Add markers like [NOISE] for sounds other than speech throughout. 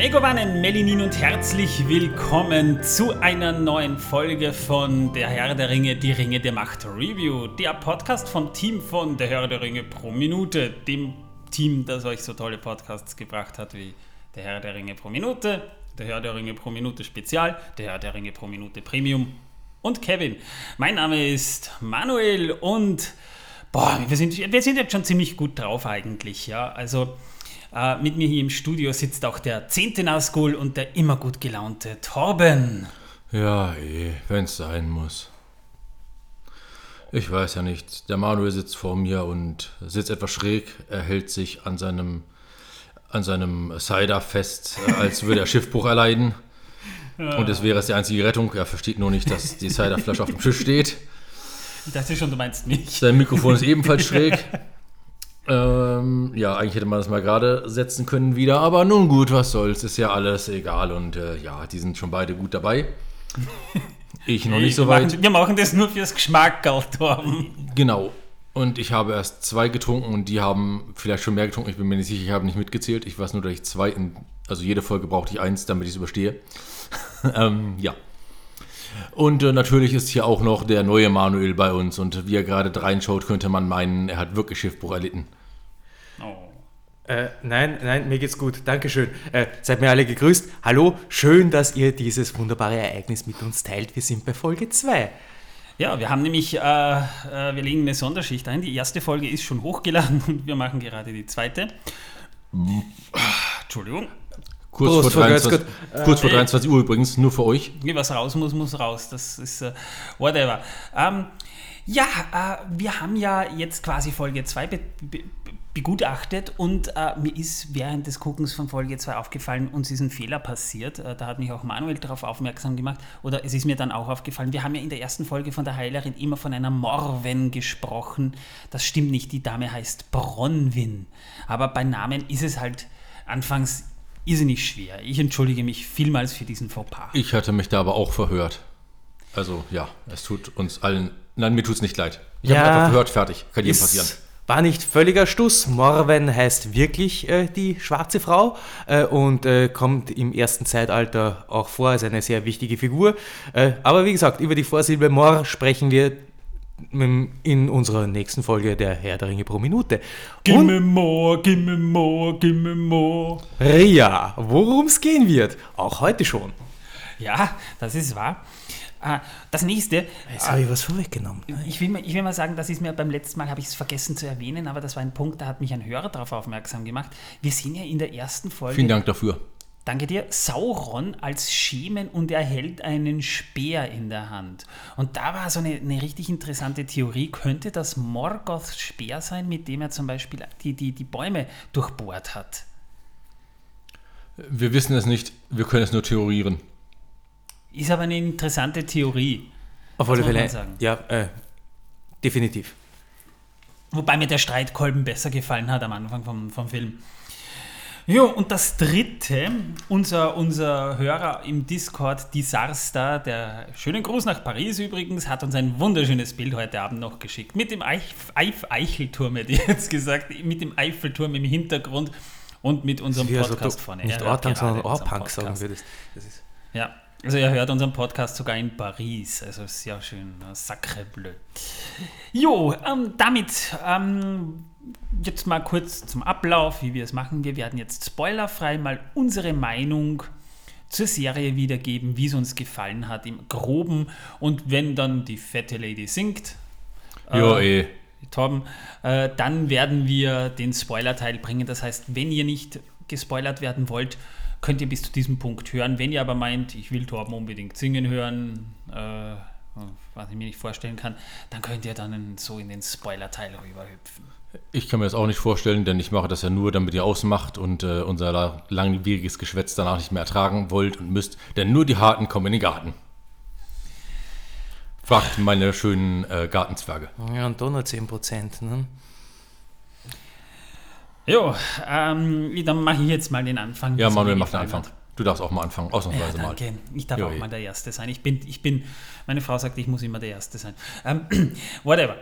Megowannen, Melinin und herzlich willkommen zu einer neuen Folge von Der Herr der Ringe, die Ringe der Macht Review, der Podcast vom Team von Der Herr der Ringe pro Minute, dem Team, das euch so tolle Podcasts gebracht hat wie Der Herr der Ringe pro Minute, Der Herr der Ringe pro Minute Spezial, Der Herr der Ringe pro Minute Premium und Kevin. Mein Name ist Manuel und boah, wir sind, wir sind jetzt schon ziemlich gut drauf eigentlich, ja, also äh, mit mir hier im Studio sitzt auch der zehnte Nazgul und der immer gut gelaunte Torben. Ja, eh, wenn's sein muss. Ich weiß ja nicht. Der Manuel sitzt vor mir und sitzt etwas schräg. Er hält sich an seinem, an seinem Cider fest, äh, als würde er [LAUGHS] Schiffbruch erleiden. Und es wäre es die einzige Rettung. Er versteht nur nicht, dass die Ciderflasche auf dem Tisch steht. Ich dachte schon, du meinst mich. Sein Mikrofon ist ebenfalls schräg. [LAUGHS] Ähm, ja, eigentlich hätte man das mal gerade setzen können wieder, aber nun gut, was soll's, ist ja alles egal und äh, ja, die sind schon beide gut dabei. [LAUGHS] Ich noch nicht so weit. Machen, wir machen das nur fürs Geschmack, Torben. Genau. Und ich habe erst zwei getrunken und die haben vielleicht schon mehr getrunken. Ich bin mir nicht sicher, ich habe nicht mitgezählt. Ich weiß nur, dass ich zwei, in, also jede Folge brauchte ich eins, damit ich es überstehe. [LAUGHS] ähm, ja. Und äh, natürlich ist hier auch noch der neue Manuel bei uns und wie er gerade reinschaut, könnte man meinen, er hat wirklich Schiffbruch erlitten. Äh, nein, nein, mir geht's gut. Dankeschön. Äh, seid mir alle gegrüßt. Hallo, schön, dass ihr dieses wunderbare Ereignis mit uns teilt. Wir sind bei Folge 2. Ja, wir haben nämlich, äh, äh, wir legen eine Sonderschicht ein. Die erste Folge ist schon hochgeladen [LAUGHS] und wir machen gerade die zweite. Entschuldigung. Kurz, Prost, vor, Frau 23, Götzgott. kurz vor 23 Uhr übrigens, nur für euch. Wie was raus muss, muss raus. Das ist äh, whatever. Ähm, ja, äh, wir haben ja jetzt quasi Folge 2 be be begutachtet und äh, mir ist während des Guckens von Folge 2 aufgefallen, uns ist ein Fehler passiert. Äh, da hat mich auch Manuel darauf aufmerksam gemacht. Oder es ist mir dann auch aufgefallen. Wir haben ja in der ersten Folge von der Heilerin immer von einer Morwen gesprochen. Das stimmt nicht. Die Dame heißt Bronwyn. Aber bei Namen ist es halt anfangs irrsinnig schwer. Ich entschuldige mich vielmals für diesen Fauxpas. Ich hatte mich da aber auch verhört. Also ja, es tut uns allen, nein, mir tut's nicht leid. Ich habe Ja, mich einfach verhört, fertig. Kann jedem passieren. War nicht völliger Stuss. Morwen heißt wirklich äh, die schwarze Frau äh, und äh, kommt im ersten Zeitalter auch vor als eine sehr wichtige Figur. Äh, aber wie gesagt, über die Vorsilbe Mor sprechen wir in unserer nächsten Folge der Herr der Ringe pro Minute. Gimme more, gimme more, gimme more. Ria, worum es gehen wird, auch heute schon. Ja, das ist wahr. Äh, Das nächste, Jetzt habe ich was vorweggenommen. ich will, mal, ich will mal sagen, das ist mir beim letzten Mal, habe ich es vergessen zu erwähnen, aber das war ein Punkt, da hat mich ein Hörer darauf aufmerksam gemacht. Wir sehen ja in der ersten Folge, Vielen Dank dafür. danke dir, Sauron als Schemen und er hält einen Speer in der Hand. Und da war so eine, eine richtig interessante Theorie, könnte das Morgoths Speer sein, mit dem er zum Beispiel die, die, die Bäume durchbohrt hat? Wir wissen es nicht, wir können es nur theorieren. Ist aber eine interessante Theorie. Auf alle Fälle, ja, äh, definitiv. Wobei mir der Streitkolben besser gefallen hat am Anfang vom, vom Film. Jo, und das dritte, unser, unser Hörer im Discord, die Sarsta, der schönen Gruß nach Paris übrigens, hat uns ein wunderschönes Bild heute Abend noch geschickt. Mit dem Eich, Eif, Eichelturm, hätte ich jetzt gesagt, mit dem Eiffelturm im Hintergrund und mit unserem also Podcast du vorne. nicht Ortang, sondern Orpunk sagen würdest. Das ist Ja, also er hört unseren Podcast sogar in Paris. Also sehr schön. äh, Sacre bleu. Jo, ähm, damit ähm, jetzt mal kurz zum Ablauf, wie wir es machen. Wir werden jetzt spoilerfrei mal unsere Meinung zur Serie wiedergeben, wie es uns gefallen hat im Groben. Und wenn dann die fette Lady singt, Jo, Äh, eh. Torben, äh, dann werden wir den Spoiler-Teil bringen. Das heißt, wenn ihr nicht gespoilert werden wollt, könnt ihr bis zu diesem Punkt hören. Wenn ihr aber meint, ich will Torben unbedingt singen hören, äh, was ich mir nicht vorstellen kann, dann könnt ihr dann so in den Spoiler-Teil rüberhüpfen. Ich kann mir das auch nicht vorstellen, denn ich mache das ja nur, damit ihr ausmacht und äh, unser la- langwieriges Geschwätz danach nicht mehr ertragen wollt und müsst, denn nur die Harten kommen in den Garten. Fragt meine schönen äh, Gartenzwerge. ja, und da nur 10%. Ne? Jo, ähm, dann mache ich jetzt mal den Anfang. Ja, Manuel, mir mach den Anfang. hat. Du darfst auch mal anfangen, ausnahmsweise Ja, mal. danke. Ich darf Jo, auch mal der Erste sein. Ich bin, ich bin, meine Frau sagt, ich muss immer der Erste sein. Ähm, [CLEARS THROAT] whatever.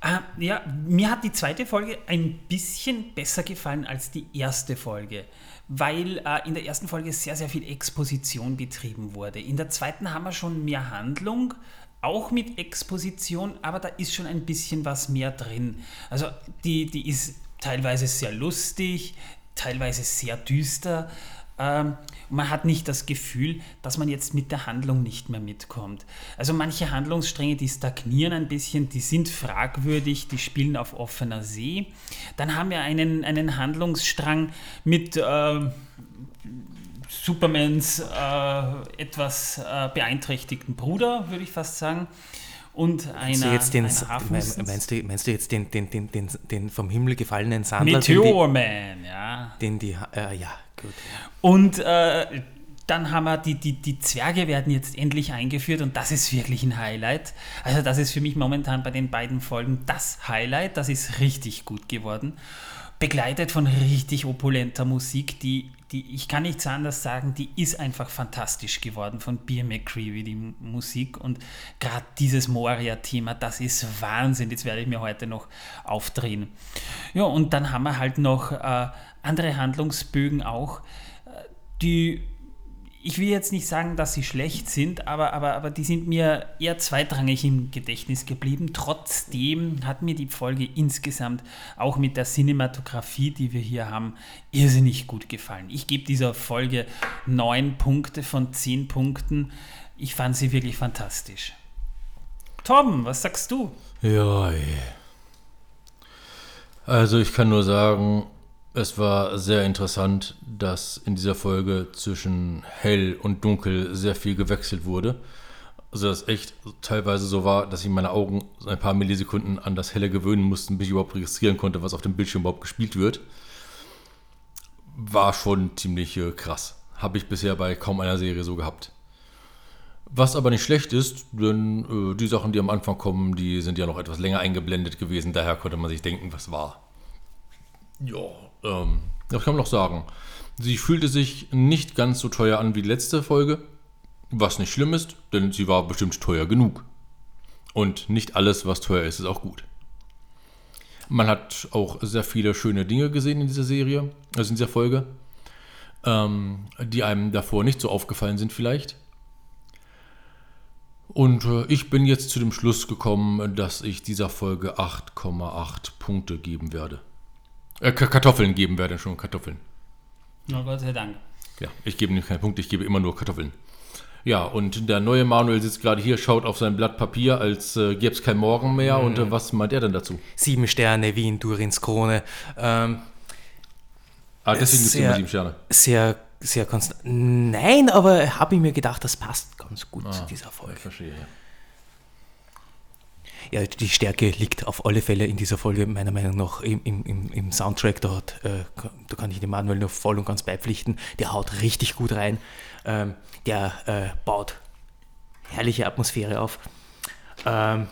Ah, ja, mir hat die zweite Folge ein bisschen besser gefallen als die erste Folge, weil äh, in der ersten Folge sehr, sehr viel Exposition betrieben wurde. In der zweiten haben wir schon mehr Handlung, auch mit Exposition, aber da ist schon ein bisschen was mehr drin. Also die, die ist teilweise sehr lustig, teilweise sehr düster. Ähm, man hat nicht das Gefühl, dass man jetzt mit der Handlung nicht mehr mitkommt. Also manche Handlungsstränge, die stagnieren ein bisschen, die sind fragwürdig, die spielen auf offener See. Dann haben wir einen, einen Handlungsstrang mit äh, Supermans äh, etwas äh, beeinträchtigten Bruder, würde ich fast sagen. Und einer, jetzt den, einer meinst, du, meinst du jetzt den, den, den, den, den vom Himmel gefallenen Sandler? Meteorman, ja. Den die, äh, ja, gut. Und äh, dann haben wir die, die, die Zwerge werden jetzt endlich eingeführt und das ist wirklich ein Highlight. Also das ist für mich momentan bei den beiden Folgen das Highlight. Das ist richtig gut geworden. Begleitet von richtig opulenter Musik, die, die ich kann nichts anderes sagen, die ist einfach fantastisch geworden von Beer McCreevy, die Musik. Und gerade dieses Moria-Thema, das ist Wahnsinn. Jetzt werde ich mir heute noch aufdrehen. Ja, und dann haben wir halt noch äh, andere Handlungsbögen auch, äh, die ich will jetzt nicht sagen, dass sie schlecht sind, aber, aber, aber die sind mir eher zweitrangig im Gedächtnis geblieben. Trotzdem hat mir die Folge insgesamt auch mit der Cinematografie, die wir hier haben, irrsinnig gut gefallen. Ich gebe dieser Folge neun Punkte von zehn Punkten. Ich fand sie wirklich fantastisch. Tom, was sagst du? Ja, also ich kann nur sagen, es war sehr interessant, dass in dieser Folge zwischen hell und dunkel sehr viel gewechselt wurde. Also dass echt teilweise so war, dass ich meine Augen ein paar Millisekunden an das Helle gewöhnen musste, bis ich überhaupt registrieren konnte, was auf dem Bildschirm überhaupt gespielt wird. War schon ziemlich äh, krass. Habe ich bisher bei kaum einer Serie so gehabt. Was aber nicht schlecht ist, denn äh, die Sachen, die am Anfang kommen, die sind ja noch etwas länger eingeblendet gewesen. Daher konnte man sich denken, was war. Ja, ähm, das kann man noch sagen. Sie fühlte sich nicht ganz so teuer an wie die letzte Folge, was nicht schlimm ist, denn sie war bestimmt teuer genug. Und nicht alles, was teuer ist, ist auch gut. Man hat auch sehr viele schöne Dinge gesehen in dieser Serie, also in dieser Folge, ähm, die einem davor nicht so aufgefallen sind vielleicht. Und äh, ich bin jetzt zu dem Schluss gekommen, dass ich dieser Folge 8,8 Punkte geben werde. Äh, Kartoffeln geben werde schon, Kartoffeln. Na Gott sei Dank. Ja, ich gebe nicht keinen Punkt, ich gebe immer nur Kartoffeln. Ja, und der neue Manuel sitzt gerade hier, schaut auf sein Blatt Papier, als äh, gäbe es kein Morgen mehr. Mhm. Und äh, was meint er denn dazu? Sieben Sterne, Wien, Durins Krone. Ähm, ah, deswegen gibt es immer sieben Sterne. Sehr, sehr konstant. Nein, aber habe ich mir gedacht, das passt ganz gut ah, zu dieser Folge. Ich verstehe, ja. Ja, die Stärke liegt auf alle Fälle in dieser Folge meiner Meinung nach im, im, im Soundtrack. Da, hat, äh, da kann ich dem Manuel nur voll und ganz beipflichten. Der haut richtig gut rein. Ähm, der äh, baut herrliche Atmosphäre auf. Ähm,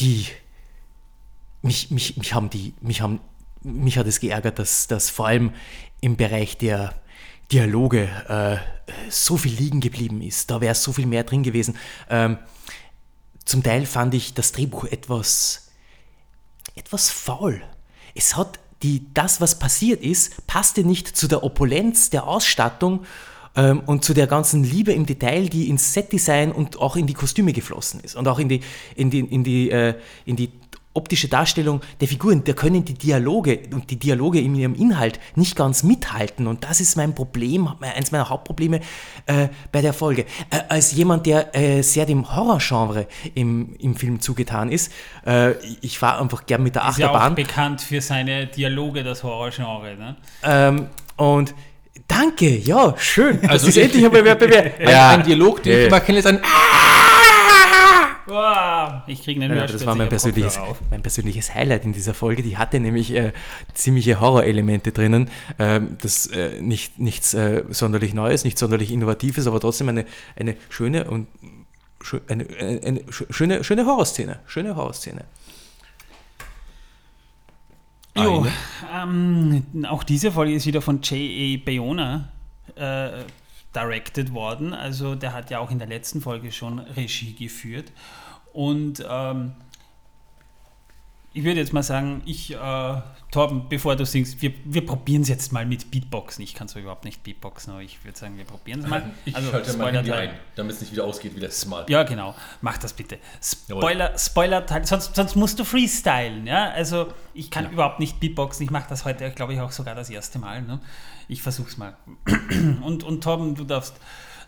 die mich, mich, mich haben die, mich haben, mich hat es geärgert, dass, dass vor allem im Bereich der Dialoge äh, so viel liegen geblieben ist. Da wäre so viel mehr drin gewesen. Ähm, zum Teil fand ich das Drehbuch etwas, etwas faul. Es hat die, das, was passiert ist, passte nicht zu der Opulenz der Ausstattung ähm, und zu der ganzen Liebe im Detail, die ins Setdesign und auch in die Kostüme geflossen ist und auch in die, in die, in die, äh, in die optische Darstellung der Figuren, da können die Dialoge und die Dialoge in ihrem Inhalt nicht ganz mithalten. Und das ist mein Problem, eins meiner Hauptprobleme äh, bei der Folge. Äh, als jemand, der äh, sehr dem Horrorgenre im, im Film zugetan ist, äh, ich fahre einfach gern mit der ist Achterbahn. Ist ja auch bekannt für seine Dialoge, das Horrorgenre. Ne? Ähm, und Danke, ja, schön. Also das ist endlich wer, wer, ja. ein, ein Dialog, den ja. ich mal kenne, ist ein ich kriege einen ja, Das war mein persönliches, mein persönliches Highlight in dieser Folge. Die hatte nämlich äh, ziemliche Horrorelemente drinnen. Ähm, das äh, nicht, nichts äh, sonderlich Neues, nicht sonderlich Innovatives, aber trotzdem eine, eine schöne und eine, eine, eine schöne, schöne Horrorszene. Schöne Horrorszene. Jo, ähm, auch diese Folge ist wieder von J.A. Bayona äh, directed worden. Also der hat ja auch in der letzten Folge schon Regie geführt. Und ähm, ich würde jetzt mal sagen, ich, äh, Torben, bevor du singst, wir, wir probieren es jetzt mal mit Beatboxen. Ich kann zwar überhaupt nicht Beatboxen, aber ich würde sagen, wir probieren es mal. [LAUGHS] Ich also, schalte mein Handy ein, damit es nicht wieder ausgeht wie letztes Mal. Ja, genau. Mach das bitte. Spoiler, Spoiler-Teil, sonst, sonst musst du freestylen. Ja? Also, ich kann überhaupt nicht Beatboxen. Ich mache das heute, glaube ich, auch sogar das erste Mal. Ne? Ich versuch's mal. [CLEARS THROAT] Und, und Torben, du darfst.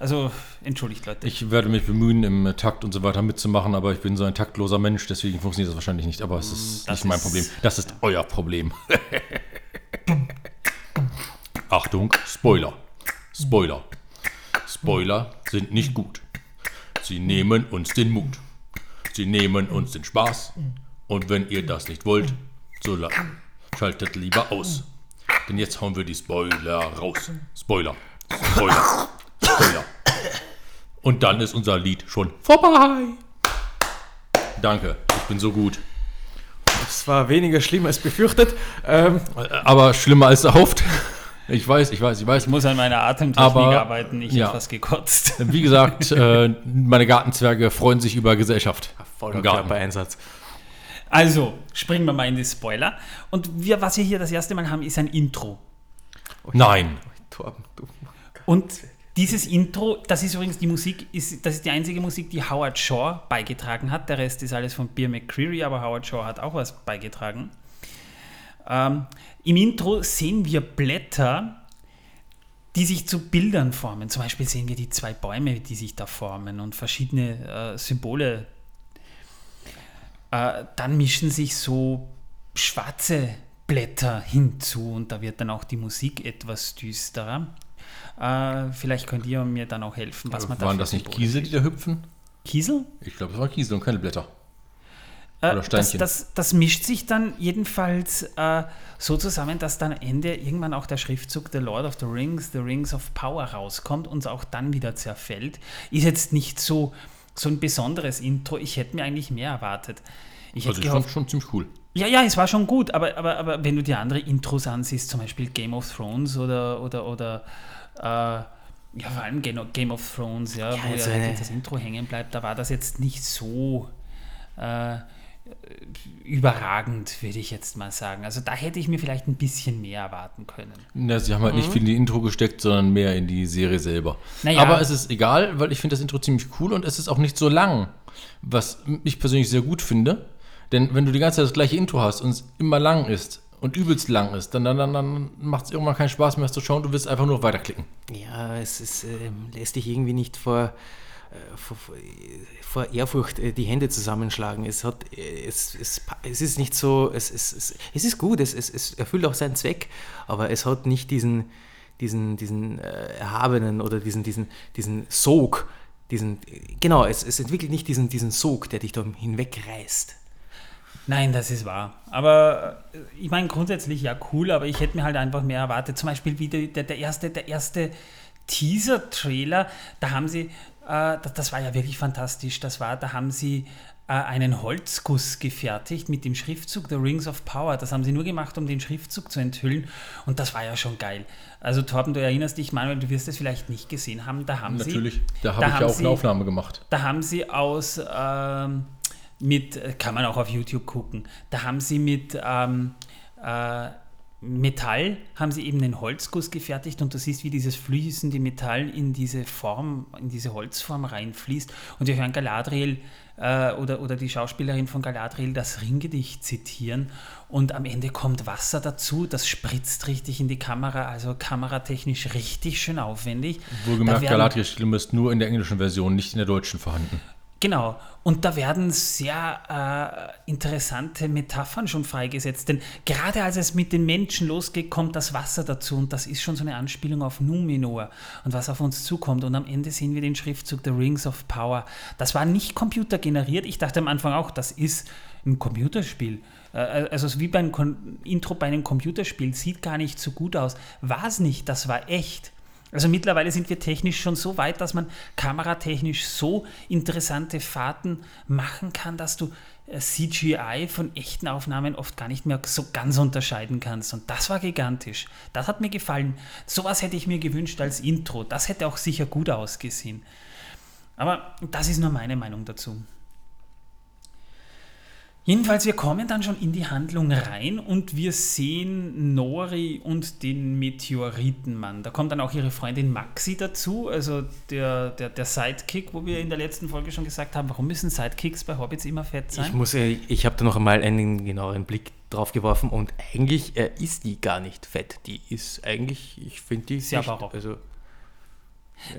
Also, entschuldigt, Leute. Ich werde mich bemühen, im Takt und so weiter mitzumachen, aber ich bin so ein taktloser Mensch, deswegen funktioniert das wahrscheinlich nicht. Aber es ist Mm, das nicht mein ist- Problem. Das ist euer Problem. [LAUGHS] Achtung, Spoiler. Spoiler. Spoiler sind nicht gut. Sie nehmen uns den Mut. Sie nehmen uns den Spaß. Und wenn ihr das nicht wollt, so schaltet lieber aus. Denn jetzt hauen wir die Spoiler raus. Spoiler. Spoiler. Spoiler. Und dann ist unser Lied schon vorbei. Danke, ich bin so gut. Es war weniger schlimm als befürchtet. Ähm, Aber schlimmer als erhofft. Ich weiß, ich weiß, ich weiß. Ich muss an meiner Atemtechnik Aber, arbeiten. Ich ja. habe was gekotzt. Wie gesagt, äh, meine Gartenzwerge freuen sich über Gesellschaft. voller. Körpereinsatz. Also, springen wir mal in die Spoiler. Und wir, was wir hier das erste Mal haben, ist ein Intro. Nein. Torben, du. Und dieses Intro, das ist übrigens die Musik, ist, das ist die einzige Musik, die Howard Shaw beigetragen hat. Der Rest ist alles von Beer McCreary, aber Howard Shaw hat auch was beigetragen. Ähm, Im Intro sehen wir Blätter, die sich zu Bildern formen. Zum Beispiel sehen wir die zwei Bäume, die sich da formen und verschiedene äh, Symbole. Äh, dann mischen sich so schwarze Blätter hinzu und da wird dann auch die Musik etwas düsterer. Äh, vielleicht könnt ihr mir dann auch helfen, was man da Waren das nicht Kiesel, die da hüpfen? Kiesel? Ich glaube, es waren Kiesel und keine Blätter. Äh, Oder das, Steinchen. das, das mischt sich dann jedenfalls äh, so zusammen, dass dann am Ende irgendwann auch der Schriftzug The Lord of the Rings, The Rings of Power rauskommt und auch dann wieder zerfällt. Ist jetzt nicht so, so ein besonderes Intro. Ich hätte mir eigentlich mehr erwartet. Ich hätte Also ich gehofft, schon ziemlich cool. ja, ja, es war schon gut, aber, aber, aber wenn du dir andere Intros ansiehst, zum Beispiel Game of Thrones oder, oder, oder äh, ja, vor allem Game of Thrones, ja, wo also ja eine- das Intro hängen bleibt, da war das jetzt nicht so äh, überragend, würde ich jetzt mal sagen. Also da hätte ich mir vielleicht ein bisschen mehr erwarten können. Na, sie haben halt Mhm. nicht viel in die Intro gesteckt, sondern mehr in die Serie selber. Naja. Aber es ist egal, weil ich finde das Intro ziemlich cool und es ist auch nicht so lang. Was ich persönlich sehr gut finde. Denn wenn du die ganze Zeit das gleiche Intro hast und es immer lang ist und übelst lang ist, dann, dann, dann, macht es irgendwann keinen Spaß mehr zu schauen. Du willst einfach nur weiterklicken. Ja, es ist, ähm, lässt dich irgendwie nicht vor, äh, vor, vor- Ehrfurcht äh, die Hände zusammenschlagen. Es, hat, äh, es, es, es ist nicht so, es, es, es, es ist gut, es, es, es erfüllt auch seinen Zweck, aber es hat nicht diesen, diesen, diesen äh, erhabenen oder diesen, diesen, diesen Sog, diesen, genau, es, es entwickelt nicht diesen, diesen Sog, der dich da hinwegreißt. Nein, das ist wahr. Aber äh, ich meine grundsätzlich ja cool, aber ich hätte mir halt einfach mehr erwartet. Zum Beispiel wie der, der erste, der erste Teaser-Trailer, da haben sie, äh, das, das war ja wirklich fantastisch, das war, da haben sie äh, einen Holzguss gefertigt mit dem Schriftzug The Rings of Power. Das haben sie nur gemacht, um den Schriftzug zu enthüllen und das war ja schon geil. Also Torben, du erinnerst dich, Manuel, du wirst es vielleicht nicht gesehen haben, da haben sie... Natürlich. Da habe ich haben ja auch sie- eine Aufnahme gemacht. Da haben sie aus ähm, mit, äh, kann man auch auf YouTube gucken, da haben sie mit ähm, äh, Metall, haben sie eben einen Holzguss gefertigt und du siehst, wie dieses fließende Metall in diese Form, in diese Holzform reinfließt. Und wir hören Galadriel äh, oder, oder die Schauspielerin von Galadriel das Ringgedicht zitieren und am Ende kommt Wasser dazu, das spritzt richtig in die Kamera, also kameratechnisch richtig schön aufwendig. Wohlgemerkt, Da werden- Galadriels Stimme ist nur in der englischen Version, nicht in der deutschen vorhanden. Genau. Und da werden sehr äh, interessante Metaphern schon freigesetzt. Denn gerade als es mit den Menschen losgeht, kommt das Wasser dazu. Und das ist schon so eine Anspielung auf Numenor und was auf uns zukommt. Und am Ende sehen wir den Schriftzug The Rings of Power. Das war nicht computergeneriert. Ich dachte am Anfang auch, das ist ein Computerspiel. Äh, Also wie beim Kon Intro bei einem Computerspiel. Sieht gar nicht so gut aus. War es nicht. Das war echt. Also mittlerweile sind wir technisch schon so weit, dass man kameratechnisch so interessante Fahrten machen kann, dass du äh, CGI von echten Aufnahmen oft gar nicht mehr so ganz unterscheiden kannst. Und das war gigantisch. Das hat mir gefallen. Sowas hätte ich mir gewünscht als Intro. Das hätte auch sicher gut ausgesehen. Aber das ist nur meine Meinung dazu. Jedenfalls, wir kommen dann schon in die Handlung rein und wir sehen Nori und den Meteoritenmann. Da kommt dann auch ihre Freundin Maxi dazu, also der, der, der Sidekick, wo wir in der letzten Folge schon gesagt haben, warum müssen Sidekicks bei Hobbits immer fett sein? Ich muss, äh, ich habe da noch einmal einen genaueren Blick drauf geworfen und eigentlich äh, ist die gar nicht fett. Die ist eigentlich, ich finde die Sehr nicht, barock. also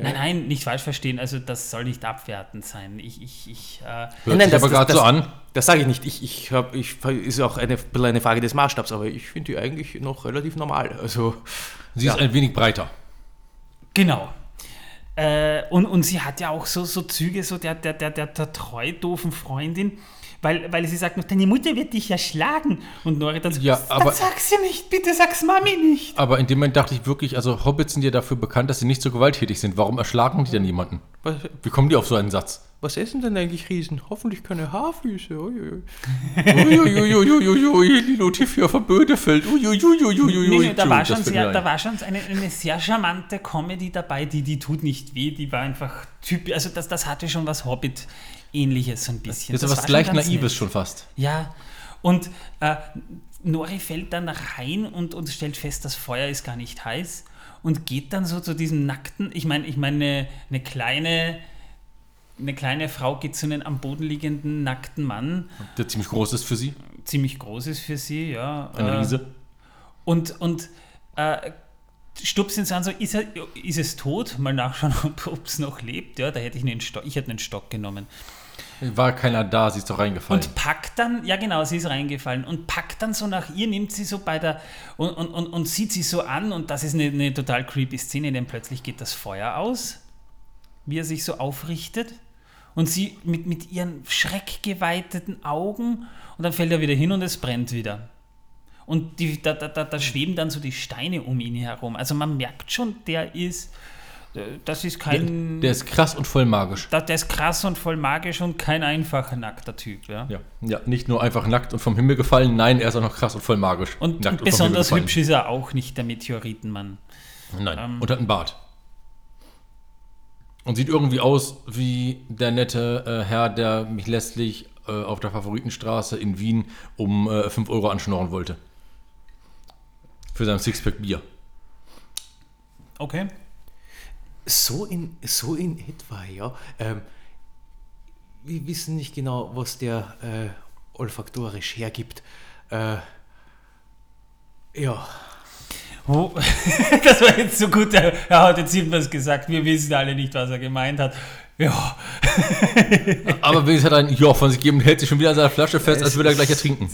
Nein, nein, nicht falsch verstehen, also das soll nicht abwertend sein. Ich, ich, ich, äh, Hört Nein, sich das- aber gerade so das- an. Das sage ich nicht. Ich, ich habe, ich ist auch eine, bisschen eine Frage des Maßstabs, aber ich finde die eigentlich noch relativ normal. Also Sie Ja. ist ein wenig breiter. Genau. Äh, und, und sie hat ja auch so, so Züge, so der, der, der, der, der treu doofen Freundin, weil, weil sie sagt noch, deine Mutter wird dich ja schlagen. Und Nori dann so, Ja, aber- dann sag's ihr nicht, bitte sag's Mami nicht. Aber in dem Moment dachte ich wirklich, also Hobbits sind ja dafür bekannt, dass sie nicht so gewalttätig sind. Warum erschlagen die denn jemanden? was, Wie kommen die auf so einen Satz? was essen denn eigentlich Riesen? Hoffentlich keine Haarfüße. Uiuiui. Uiuiuiuiui, Lilo auf der Bödefeld. Uiuiuiuiui. Nee, nee, da war schon, sehr, da war schon eine, eine sehr charmante Comedy dabei, die, die tut nicht weh, die war einfach typisch, also das, das hatte schon was Hobbit-ähnliches so ein bisschen. Das ist was ganz Naives schon fast. Ja, und äh, Nori fällt dann rein und, und stellt fest, das Feuer ist gar nicht heiß und geht dann so zu diesem nackten, ich meine, ich meine, eine, eine kleine, eine kleine Frau geht zu einem am Boden liegenden nackten Mann, Der ziemlich groß ist für sie. ziemlich groß ist für sie, ja. Ein äh, Riese. Und, und äh, stupst ihn so an, so, ist, er, ist es tot? Mal nachschauen, ob es noch lebt. Ja, da hätte ich einen Stock, ich hätte einen Stock genommen. War keiner da, sie ist doch reingefallen. Und packt dann, ja genau, sie ist reingefallen und packt dann so nach ihr, nimmt sie so bei der und, und, und, und sieht sie so an und das ist eine, eine total creepy Szene, denn plötzlich geht das Feuer aus, wie er sich so aufrichtet und sie mit, mit ihren schreckgeweiteten Augen und dann fällt er wieder hin und es brennt wieder. Und die, da, da, da, da schweben dann so die Steine um ihn herum. Also man merkt schon, der ist, das ist kein, Der ist krass und voll magisch. da- der ist krass und voll magisch und kein einfacher nackter Typ. Ja. Ja. ja, nicht nur einfach nackt und vom Himmel gefallen, nein, er ist auch noch krass und voll magisch. Und, Nackt und besonders hübsch ist er auch nicht, der Meteoritenmann. Nein, Ähm. und hat einen Bart. Und sieht irgendwie aus wie der nette äh, Herr, der mich letztlich äh, auf der Favoritenstraße in Wien um äh, 5 Euro anschnorren wollte. Für sein Sixpack Bier. Okay. So in, so in etwa, ja. Ähm, wir wissen nicht genau, was der äh, olfaktorisch hergibt. Äh, ja, Wo, [LAUGHS] das war jetzt so gut, er, er hat jetzt irgendwas gesagt, wir wissen alle nicht, was er gemeint hat. Ja, [LAUGHS] Aber wenigstens hat er ein Ja von sich gegeben und hält sich schon wieder an seiner Flasche fest, als würde er gleich ertrinken.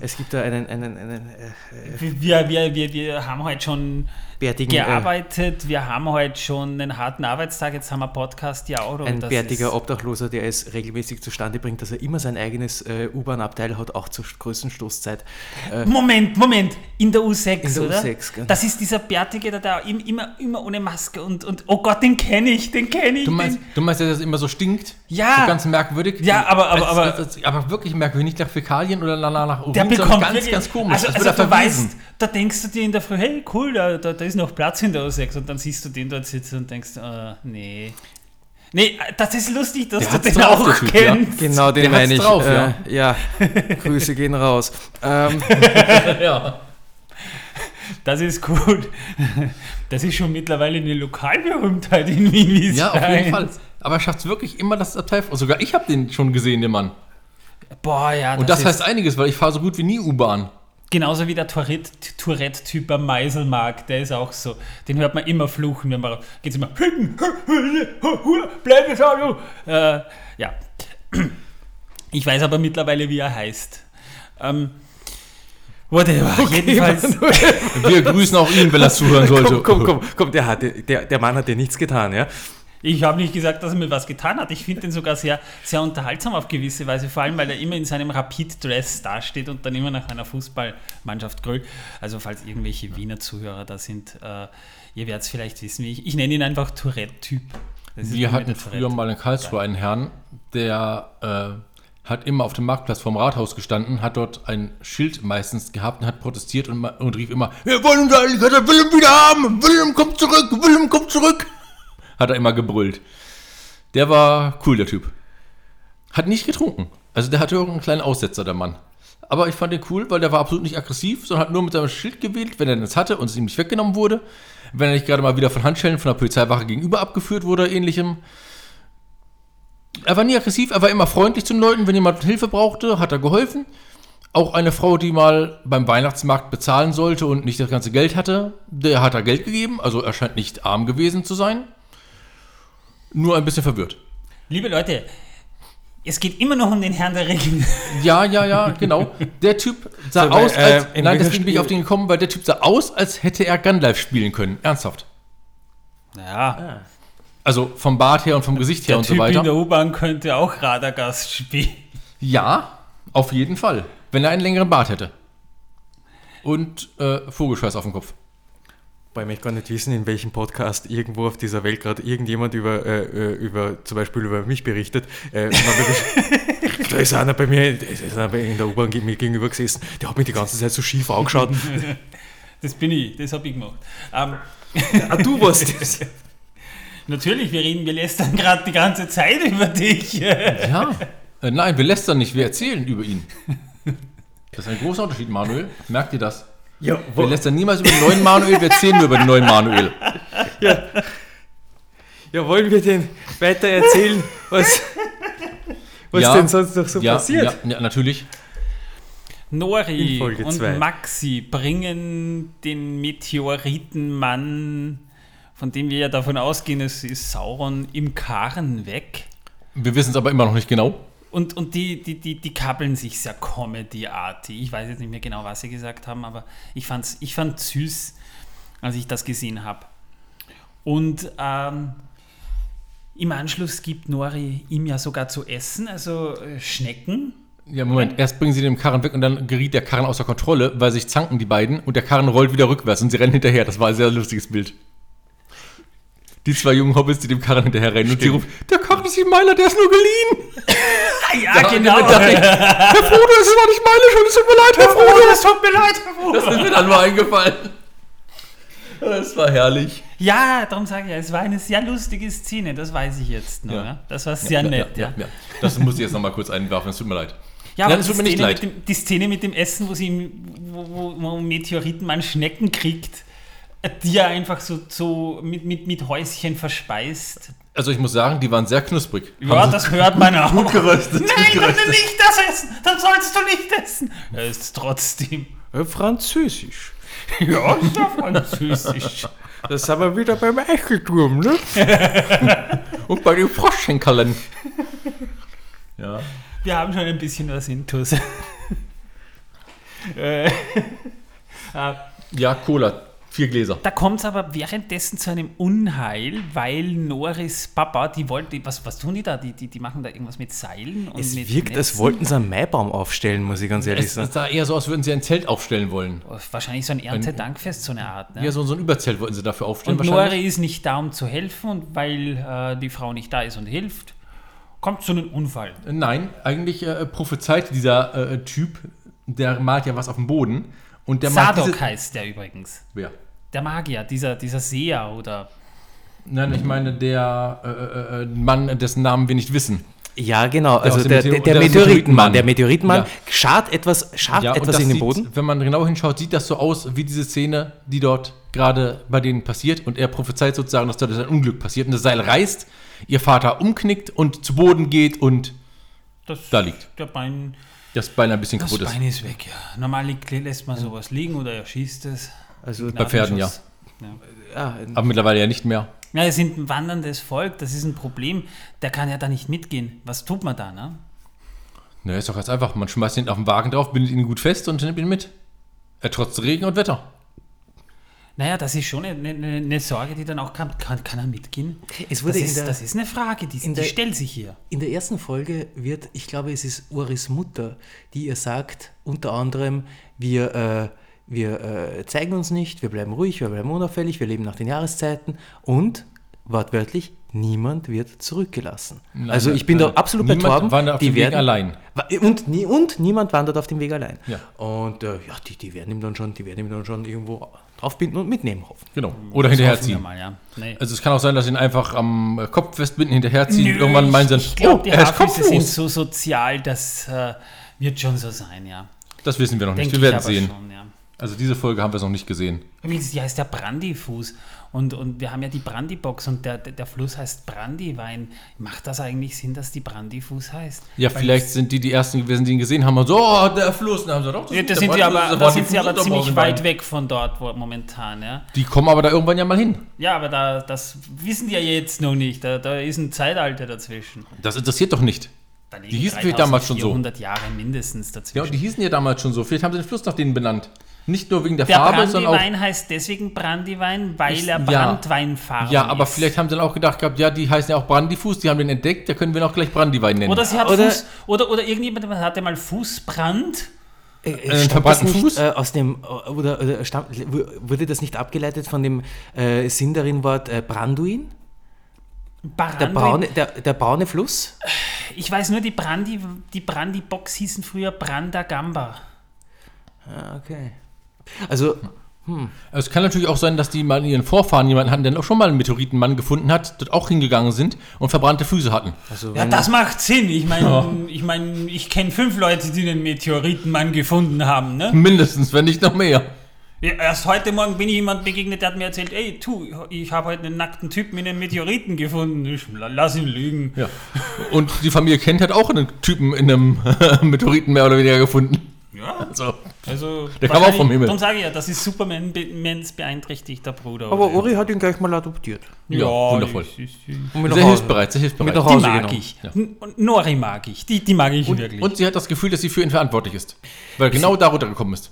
es gibt da einen, einen, einen äh, wir, wir, wir, wir haben heute schon bärtigen, äh, gearbeitet, wir haben heute schon einen harten Arbeitstag, jetzt haben wir Podcast, ja, oder? ein Das bärtiger ist- Obdachloser, der es regelmäßig zustande bringt, dass er immer sein eigenes äh, U-Bahn-Abteil hat, auch zur größten Stoßzeit. Äh, Moment, Moment, in der U6, In der oder? U6, gell? Das ist dieser Bärtige, der da im- immer, immer ohne Maske und, und oh Gott, den kenne ich, den kenne ich. Du meinst, den, du meinst, dass das immer so stinkt? Ja. So ganz merkwürdig? Ja, aber- aber- aber- das- das- aber wirklich merkwürdig, nicht nach Fäkalien oder nach, nach Urin, der bekommt ganz, wirklich, ganz komisch. Also, als also er du weißt, da denkst du dir in der Früh, hey, cool, da, da, da ist noch Platz in der U6 und dann siehst du den dort sitzen und denkst, äh, nee. Nee, das ist lustig, dass Der du den auch Typ, kennst. genau, den Der meine ich. drauf, äh, ja. [LAUGHS] Grüße gehen raus. Ähm, [LAUGHS] ja. Das ist gut. Das ist schon mittlerweile eine Lokalberühmtheit in Wien. ja, auf jeden. Fall. Aber er schafft es wirklich immer, das Abteil. Sogar ich habe den schon gesehen, den Mann. Boah, ja. Und das, ist heißt einiges, weil ich fahre so gut wie nie U-Bahn. Genauso wie der Tourette- Tourette-Typ am Meiselmarkt, der ist auch so. Den hört man immer fluchen, wenn man geht's immer. Bleib jetzt du! Äh, ja. Ich weiß aber mittlerweile, wie er heißt. Ähm, whatever. Jedenfalls. [LAUGHS] Wir grüßen auch ihn, wenn er zuhören sollte. komm, komm, komm, komm, der, hat, der, der Mann hat dir nichts getan, ja? Ich habe nicht gesagt, dass er mir was getan hat. Ich finde den sogar sehr, sehr unterhaltsam auf gewisse Weise, vor allem weil er immer in seinem Rapid-Dress dasteht und dann immer nach einer Fußballmannschaft grölt. Also falls irgendwelche Wiener Zuhörer da sind, äh, ihr werdet es vielleicht wissen. Ich, ich nenne ihn einfach Tourette-Typ. Wir hatten früher mal in Karlsruhe einen Herrn, der äh, hat immer auf dem Marktplatz vorm Rathaus gestanden, hat dort ein Schild meistens gehabt und hat protestiert und, und rief immer: Wir wollen unser Alligator Willem wieder haben! Willem, kommt zurück! Willem, kommt zurück! Hat er immer gebrüllt. Der war cool, der Typ. Hat nicht getrunken. Also der hatte irgendeinen kleinen Aussetzer, der Mann. Aber ich fand ihn cool, weil der war absolut nicht aggressiv, sondern hat nur mit seinem Schild gewählt, wenn er das hatte und es ihm nicht weggenommen wurde. Wenn er nicht gerade mal wieder von Handschellen von der Polizeiwache gegenüber abgeführt wurde oder ähnlichem. Er war nie aggressiv, er war immer freundlich zu den Leuten. Wenn jemand Hilfe brauchte, hat er geholfen. Auch eine Frau, die mal beim Weihnachtsmarkt bezahlen sollte und nicht das ganze Geld hatte, der hat er Geld gegeben. Also er scheint nicht arm gewesen zu sein. Nur ein bisschen verwirrt. Liebe Leute, es geht immer noch um den Herrn der Ringe. Ja, ja, ja, genau. Der Typ sah So, weil, aus, als. äh, in nein, deswegen bin ich auf den gekommen, weil der Typ sah aus, als hätte er Gandalf spielen können. Ernsthaft. Ja, Also vom Bart her und vom Gesicht her der und Typ so in weiter. der U-Bahn könnte auch Radagast spielen. Ja, auf jeden Fall. Wenn er einen längeren Bart hätte. Und äh, Vogelscheiß auf dem Kopf. Weil ich möchte gar nicht wissen, in welchem Podcast irgendwo auf dieser Welt gerade irgendjemand über, äh, äh, über, zum Beispiel über mich berichtet. Äh, wirklich- [LAUGHS] da ist einer bei mir, ist einer in der U-Bahn mir gegenüber gesessen, der hat mich die ganze Zeit so schief angeschaut. [LAUGHS] Das bin ich, das habe ich gemacht. Ähm, ah, du warst [LAUGHS] das. natürlich, wir reden, wir lästern gerade die ganze Zeit über dich. Ja. Äh, nein, wir lästern nicht, wir erzählen über ihn. Das ist ein großer Unterschied, Manuel. Merkt ihr das? Ja, Wir lästern niemals über den neuen Manuel, wir erzählen nur über den neuen Manuel. [LAUGHS] ja, wollen wir denn weiter erzählen, was, was Ja. denn sonst noch so ja, passiert? Ja, ja, natürlich. Nori und zwei. Maxi bringen den Meteoritenmann, von dem wir ja davon ausgehen, es ist Sauron, im Karren weg. Wir wissen es aber immer noch nicht genau. Und, und die, die, die, die kappeln sich sehr Comedy-artig. Ich weiß jetzt nicht mehr genau, was sie gesagt haben, aber ich fand's, ich fand's süß, als ich das gesehen habe. Und ähm, im Anschluss gibt Nori ihm ja sogar zu essen, also äh, Schnecken. Ja, Moment. Erst bringen sie den Karren weg und dann geriet der Karren außer Kontrolle, weil sich zanken die beiden und der Karren rollt wieder rückwärts und sie rennen hinterher. Das war ein sehr lustiges Bild. Die zwei jungen Hobbits, die dem Karren hinterher rennen und sie rufen, der Karren ist nicht meiner, der ist nur geliehen. [LAUGHS] Ja, Da- genau. da dachte ich, Herr Frodo, es war nicht meine Schuld, es tut mir leid, Herr Frodo. das tut mir leid, Herr Frodo. Das ist mir dann nur eingefallen. Das war herrlich. Ja, darum sage ich ja, es war eine sehr lustige Szene, das weiß ich jetzt noch. Ja. Ja. Das war sehr nett, ja. ja. Das muss ich jetzt nochmal kurz einwerfen, es tut mir leid. Ja, Nein, aber es die tut mir nicht Szene, leid. mit dem, die Szene mit dem Essen, wo sie wo, wo, wo Meteoritenmann Schnecken kriegt, die er einfach so, so mit, mit, mit Häuschen verspeist. Also ich muss sagen, die waren sehr knusprig. Ja, Haben das hört man auch. [LAUGHS] gut geröstet. Nein, gut dann geröstet. nicht das essen, dann sollst du nicht essen. Er ist trotzdem. Äh, Französisch. [LAUGHS] Ja, ist ja französisch. Das sind wir wieder beim Eichelturm, ne? [LAUGHS] Und bei den Froschschenkerlen. Ja. Wir haben schon ein bisschen was intus. äh, äh, Ja, Cola. Vier Gläser. Da kommt es aber währenddessen zu einem Unheil, weil Noris Papa, die wollten, was, was tun die da? Die, die, die machen da irgendwas mit Seilen und Es mit wirkt, als Netzen. wollten sie einen Maibaum aufstellen, muss ich ganz ehrlich Es, sagen. es sah eher so aus, als würden sie ein Zelt aufstellen wollen. Wahrscheinlich so ein Erntedankfest, so eine Art. Ne? Ja, so, so ein Überzelt wollten sie dafür aufstellen und. Nori ist nicht da, um zu helfen, und weil äh, die Frau nicht da ist und hilft, kommt zu einem Unfall. Nein, eigentlich äh, prophezeit dieser äh, Typ, der malt ja was auf dem Boden. Und der Sadok diese, heißt der übrigens. Wer? Der Magier, dieser, dieser Seher oder. Nein, ich meine der äh, äh, äh, Mann, dessen Namen wir nicht wissen. Ja, genau. aus Also der, Meteor- der, der der Meteoritenmann. Der Meteoritenmann Ja. schart etwas, schart Ja, etwas das in den sieht, Boden. Wenn man genau hinschaut, sieht das so aus wie diese Szene, die dort gerade bei denen passiert. Und er prophezeit sozusagen, dass dort ein Unglück passiert. Und das Seil reißt, ihr Vater umknickt und zu Boden geht und Das, da liegt. Der Bein, Das Bein ein bisschen das kaputt ist. Bein ist weg, ja. Normal liegt- lässt man sowas liegen oder er schießt es. Also, Bei Pferden, ja. Ja. ja, Aber mittlerweile ja nicht mehr. Ja, es sind ein wanderndes Volk, das ist ein Problem. Der kann ja da nicht mitgehen. Was tut man da, ne? Na, ist doch ganz einfach. Man schmeißt ihn auf den Wagen drauf, bindet ihn gut fest und nimmt ihn mit. Er trotz Regen und Wetter. Naja, das ist schon eine, eine, eine Sorge, die dann auch kam. Kann, kann er mitgehen? Es Das wurde in ist, der- das ist eine Frage, die, die der- stellt sich hier. In der ersten Folge wird, ich glaube, es ist Uris Mutter, die ihr sagt, unter anderem, wir, äh, wir äh, zeigen uns nicht, wir bleiben ruhig, wir bleiben unauffällig, wir leben nach den Jahreszeiten und, wortwörtlich, niemand wird zurückgelassen. also ich bin nein. da absolut bei Niemand Torben. wandert auf die dem Weg werden, allein. Wa- Und, und niemand wandert auf dem Weg allein. Ja. Und äh, ja, die, die werden ihm dann schon, die werden ihm dann schon irgendwo draufbinden und mitnehmen hoffen. Genau. Oder hinterher Hoffen wir ziehen. mal, ja. Nee. Also es kann auch sein, dass sie ihn einfach am Kopf festbinden, hinterherziehen. Nö, Irgendwann meinen sie, ich, ich glaube, die oh, er ist Haarfüße sind kopflos. so sozial, das äh, wird schon so sein, ja. Das wissen wir noch nicht. Denke wir werden sehen. schon, ja. Also diese Folge haben wir noch nicht gesehen. Übrigens, die heißt ja Brandyfuß. Und, und wir haben ja die Brandybox und der, der, Fluss heißt Brandywein. Macht das eigentlich Sinn, dass die Brandyfuß heißt? Ja, Weil vielleicht sind die die ersten gewesen, die ihn gesehen haben und so, oh, der Fluss. Und dann haben sie, doch, das Ja, ist da sind aber, da sind sie aber ziemlich weit weg von dort wo, momentan, ja. Die kommen aber da irgendwann ja mal hin. Ja, aber da, das wissen die ja jetzt noch nicht. Da, da ist ein Zeitalter dazwischen. Das interessiert doch nicht. Die hießen vielleicht damals schon so. 400 Jahre mindestens Ja, dazwischen. und die hießen ja damals schon so. Vielleicht haben sie den Fluss nach denen benannt. Nicht nur wegen der, der Farbe, sondern auch. Brandywein heißt deswegen Brandywein, weil Ist- er ja. Brandweinfarben Ja, aber ist. vielleicht haben sie dann auch gedacht gehabt, ja, die heißen ja auch Brandyfuß, die haben den entdeckt, da können wir noch gleich Brandywein nennen. Oder sie hat Oder- Fuß, oder, oder irgendjemand hatte mal Fußbrand. Äh, das verbrannten nicht, Fuß? Äh, aus dem, äh, oder, oder stammt, wu- wurde das nicht abgeleitet von dem äh, Sindarin-Wort äh, Branduin? Der Brandywein. braune, der, der braune Fluss? Ich weiß nur, die Brandy, die Brandybox hießen früher Branda Gamba. Ah, okay. Also, Es kann natürlich auch sein, dass die mal in ihren Vorfahren jemanden hatten, der auch schon mal einen Meteoritenmann gefunden hat, dort auch hingegangen sind und verbrannte Füße hatten. also Ja, das macht Sinn. Ich meine, ich, mein, ich kenne fünf Leute, die den Meteoritenmann gefunden haben. Ne? Mindestens, wenn nicht noch mehr. Ja, erst heute Morgen bin ich jemand begegnet, der hat mir erzählt, ey, tu, ich habe heute einen nackten Typen in einem Meteoriten gefunden. Ich, lass ihn lügen. Ja. Und die Familie Kent hat auch einen Typen in einem [LAUGHS] Meteoriten mehr oder weniger gefunden. Ja, Also, also... Der kam auch vom Himmel. Darum sage ich ja, das ist Superman, be Mans beeinträchtigter Bruder. aber? Uri hat ihn gleich mal adoptiert. ja, wundervoll. das ist- die Und mit Sehr hilfsbereit, sehr hilfsbereit. Mit nach die mag genommen. ich. Und Nori mag ich. Die, die mag ich Und, wirklich. und sie hat das Gefühl, dass sie für ihn verantwortlich ist. Weil genau darunter gekommen ist.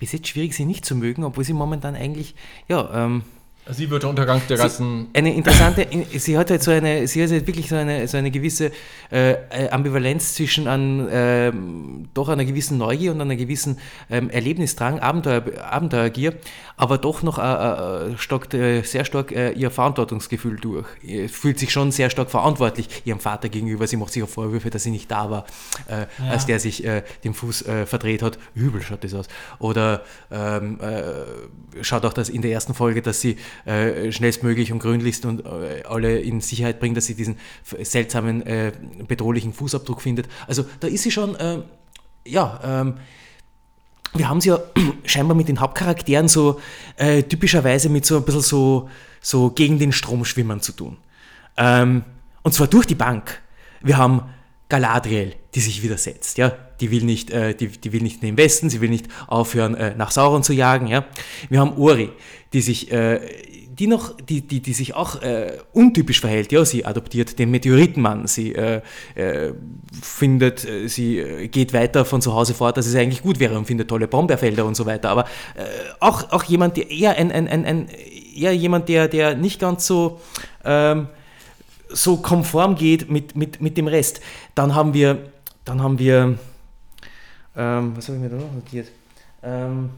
Bis jetzt schwierig, sie nicht zu mögen, obwohl sie momentan eigentlich, ja, ähm, Sie wird der Untergang der ganzen. eine interessante, in- sie hat halt so eine, sie hat halt wirklich so eine, so eine gewisse äh, äh, Ambivalenz zwischen an, ähm, doch einer gewissen Neugier und einer gewissen ähm, Erlebnisdrang, Abenteuer, Abenteuergier, aber doch noch äh, äh, stockt äh, sehr stark äh, ihr Verantwortungsgefühl durch. Ihr fühlt sich schon sehr stark verantwortlich ihrem Vater gegenüber. Sie macht sich auch Vorwürfe, dass sie nicht da war, äh, als der sich äh, den Fuß äh, verdreht hat. Übel schaut das aus. Oder ähm, äh, schaut auch das in der ersten Folge, dass sie äh, schnellstmöglich und gründlichst und äh, alle in Sicherheit bringt, dass sie diesen seltsamen, äh, bedrohlichen Fußabdruck findet. Also da ist sie schon, äh, ja, ähm, wir haben es ja [CLEARS THROAT] scheinbar mit den Hauptcharakteren so äh, typischerweise mit so ein bisschen so, so gegen den Strom schwimmern zu tun. Ähm, und zwar durch die Bank. Wir haben Galadriel, die sich widersetzt, ja. Die will nicht, äh, die, die will nicht in den Westen, sie will nicht aufhören, äh, nach Sauron zu jagen, ja. Wir haben Ori, die sich, äh, die noch, die, die, die sich auch äh, untypisch verhält, ja. Sie adoptiert den Meteoritenmann, sie äh, äh, findet, äh, sie äh, geht weiter von zu Hause fort, dass es eigentlich gut wäre und findet tolle Brombeerfelder und so weiter. Aber äh, auch, auch jemand, der eher ein, ein, ein, ein eher jemand, der, der nicht ganz so ähm, so konform geht mit, mit, mit dem Rest. Dann haben wir, dann haben wir, ähm, was habe ich mir da noch notiert? Ähm,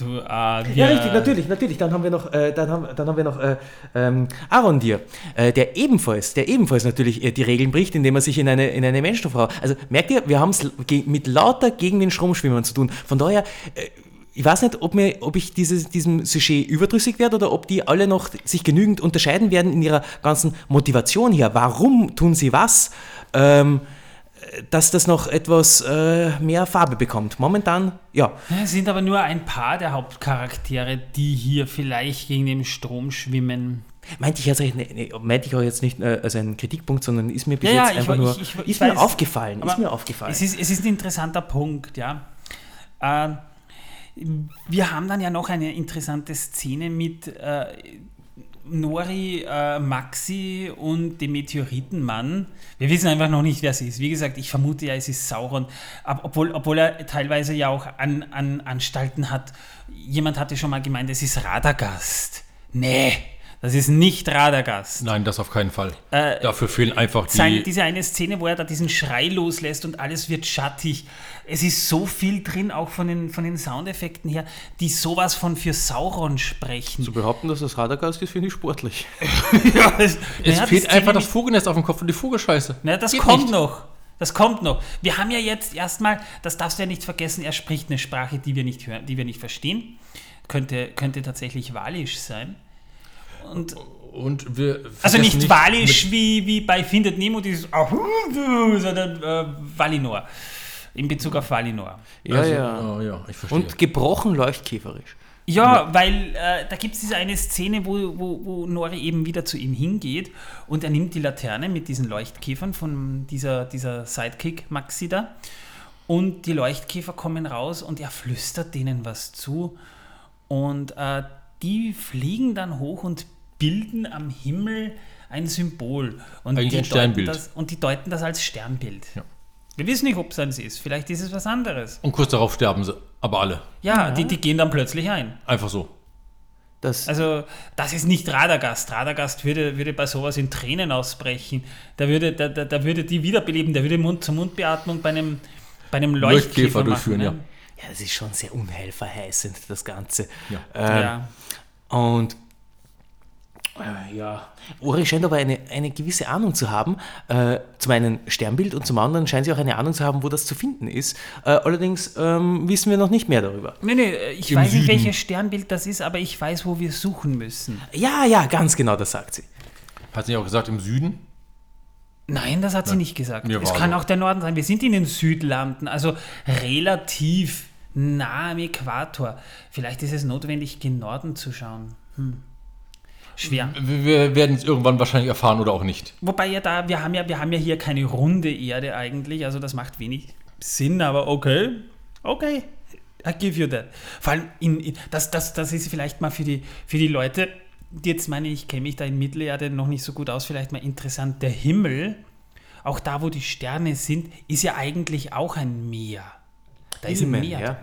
du, äh, ja, wir- richtig, natürlich, natürlich. Dann haben wir noch, äh, dann haben, dann haben wir noch äh, ähm, Arondir, äh, der ebenfalls, der ebenfalls natürlich äh, die Regeln bricht, indem er sich in eine, in eine Menschenfrau. Also merkt ihr, wir haben es mit lauter gegen den Stromschwimmern zu tun. Von daher, äh, ich weiß nicht, ob, mir, ob ich dieses, diesem Sujet überdrüssig werde oder ob die alle noch sich genügend unterscheiden werden in ihrer ganzen Motivation hier. Warum tun sie was? Ähm, dass das noch etwas äh, mehr Farbe bekommt. Momentan, ja, Ja, Es sind aber nur ein paar der Hauptcharaktere, die hier vielleicht gegen den Strom schwimmen. Meinte ich, jetzt, meinte ich auch jetzt nicht äh, als einen Kritikpunkt, sondern ist mir bis Ja, ja, jetzt ich- einfach nur ich- ich- ist ich mir weiß. aufgefallen, ist mir aufgefallen. Es ist, es ist ein interessanter Punkt, ja. Äh, wir haben dann ja noch eine interessante Szene mit äh, Nori, äh, Maxi und dem Meteoritenmann. Wir wissen einfach noch nicht, wer es ist. Wie gesagt, ich vermute ja, es ist Sauron, Ab, obwohl, obwohl er teilweise ja auch an, an Anstalten hat. Jemand hatte schon mal gemeint, es ist Radagast. Nee, das ist nicht Radagast. Nein, das auf keinen Fall. Äh, Dafür fehlen einfach die. Seine, diese eine Szene, wo er da diesen Schrei loslässt und alles wird schattig. Es ist so viel drin, auch von den, von den Soundeffekten her, die sowas von für Sauron sprechen. Zu behaupten, dass das Radagast ist, finde ich sportlich. [LAUGHS] ja, es es naja, fehlt einfach das Vogelnest auf dem Kopf und die Vogelscheiße. Na, das Geht kommt nicht. noch. Das kommt noch. Wir haben ja jetzt erstmal, das darfst du ja nicht vergessen, er spricht eine Sprache, die wir nicht hören, die wir nicht verstehen. Könnte, könnte tatsächlich Walisch sein. Und, Und wir also nicht, mit- Walisch wie, wie bei Findet Nemo, dieses sondern äh, Valinor. In Bezug auf Valinor. Ja, also, ja. oh, ja, ich verstehe. Und gebrochen leuchtkäferisch. Ja, weil äh, da gibt es diese eine Szene, wo, wo, wo Nori eben wieder zu ihm hingeht und er nimmt die Laterne mit diesen Leuchtkäfern von dieser, dieser Sidekick Maxi da und die Leuchtkäfer kommen raus und er flüstert denen was zu und äh, die fliegen dann hoch und bilden am Himmel ein Symbol. Und Eigentlich die ein Sternbild. Deuten das, und die deuten das als Sternbild. Ja. Wir wissen nicht, ob es eins ist. Vielleicht ist es was anderes. Und kurz darauf sterben sie. Aber alle. Ja, Die, die gehen dann plötzlich ein. Einfach so. Das, Also, das ist nicht Radagast. Radagast würde, würde bei sowas in Tränen ausbrechen. Der würde, der, der, der würde die wiederbeleben. Der würde Mund-zu-Mund-Beatmung bei einem, bei einem Leuchtkäfer, Leuchtkäfer machen, durchführen, ne? ja. ja, das ist schon sehr unheilverheißend, das Ganze. Ja. Ähm, Ja. Und äh, ja, Ori scheint aber eine, eine gewisse Ahnung zu haben. Äh, zum einen Sternbild und zum anderen scheint sie auch eine Ahnung zu haben, wo das zu finden ist. Äh, allerdings ähm, wissen wir noch nicht mehr darüber. Nee, nee, ich Im weiß nicht, welches Sternbild das ist, aber ich weiß, wo wir suchen müssen. Ja, ja, ganz genau, das sagt sie. Hat sie nicht auch gesagt, im Süden? Nein, das hat sie nicht gesagt. Mir Es kann so. auch der Norden sein. Wir sind in den Südlanden, also relativ nah am Äquator. Vielleicht ist es notwendig, gen Norden zu schauen. Hm. Schwer. Wir, wir werden es irgendwann wahrscheinlich erfahren oder auch nicht. Wobei ja da, wir haben ja, wir haben ja hier keine runde Erde eigentlich, also das macht wenig Sinn, aber okay. Okay. I give you that. Vor allem, in, in, das, das, das ist vielleicht mal für die, für die Leute, die jetzt meinen, ich kenne mich da in Mittelerde noch nicht so gut aus, vielleicht mal interessant. Der Himmel, auch da, wo die Sterne sind, ist ja eigentlich auch ein Meer. Da ist ein Himmel, Meer ja.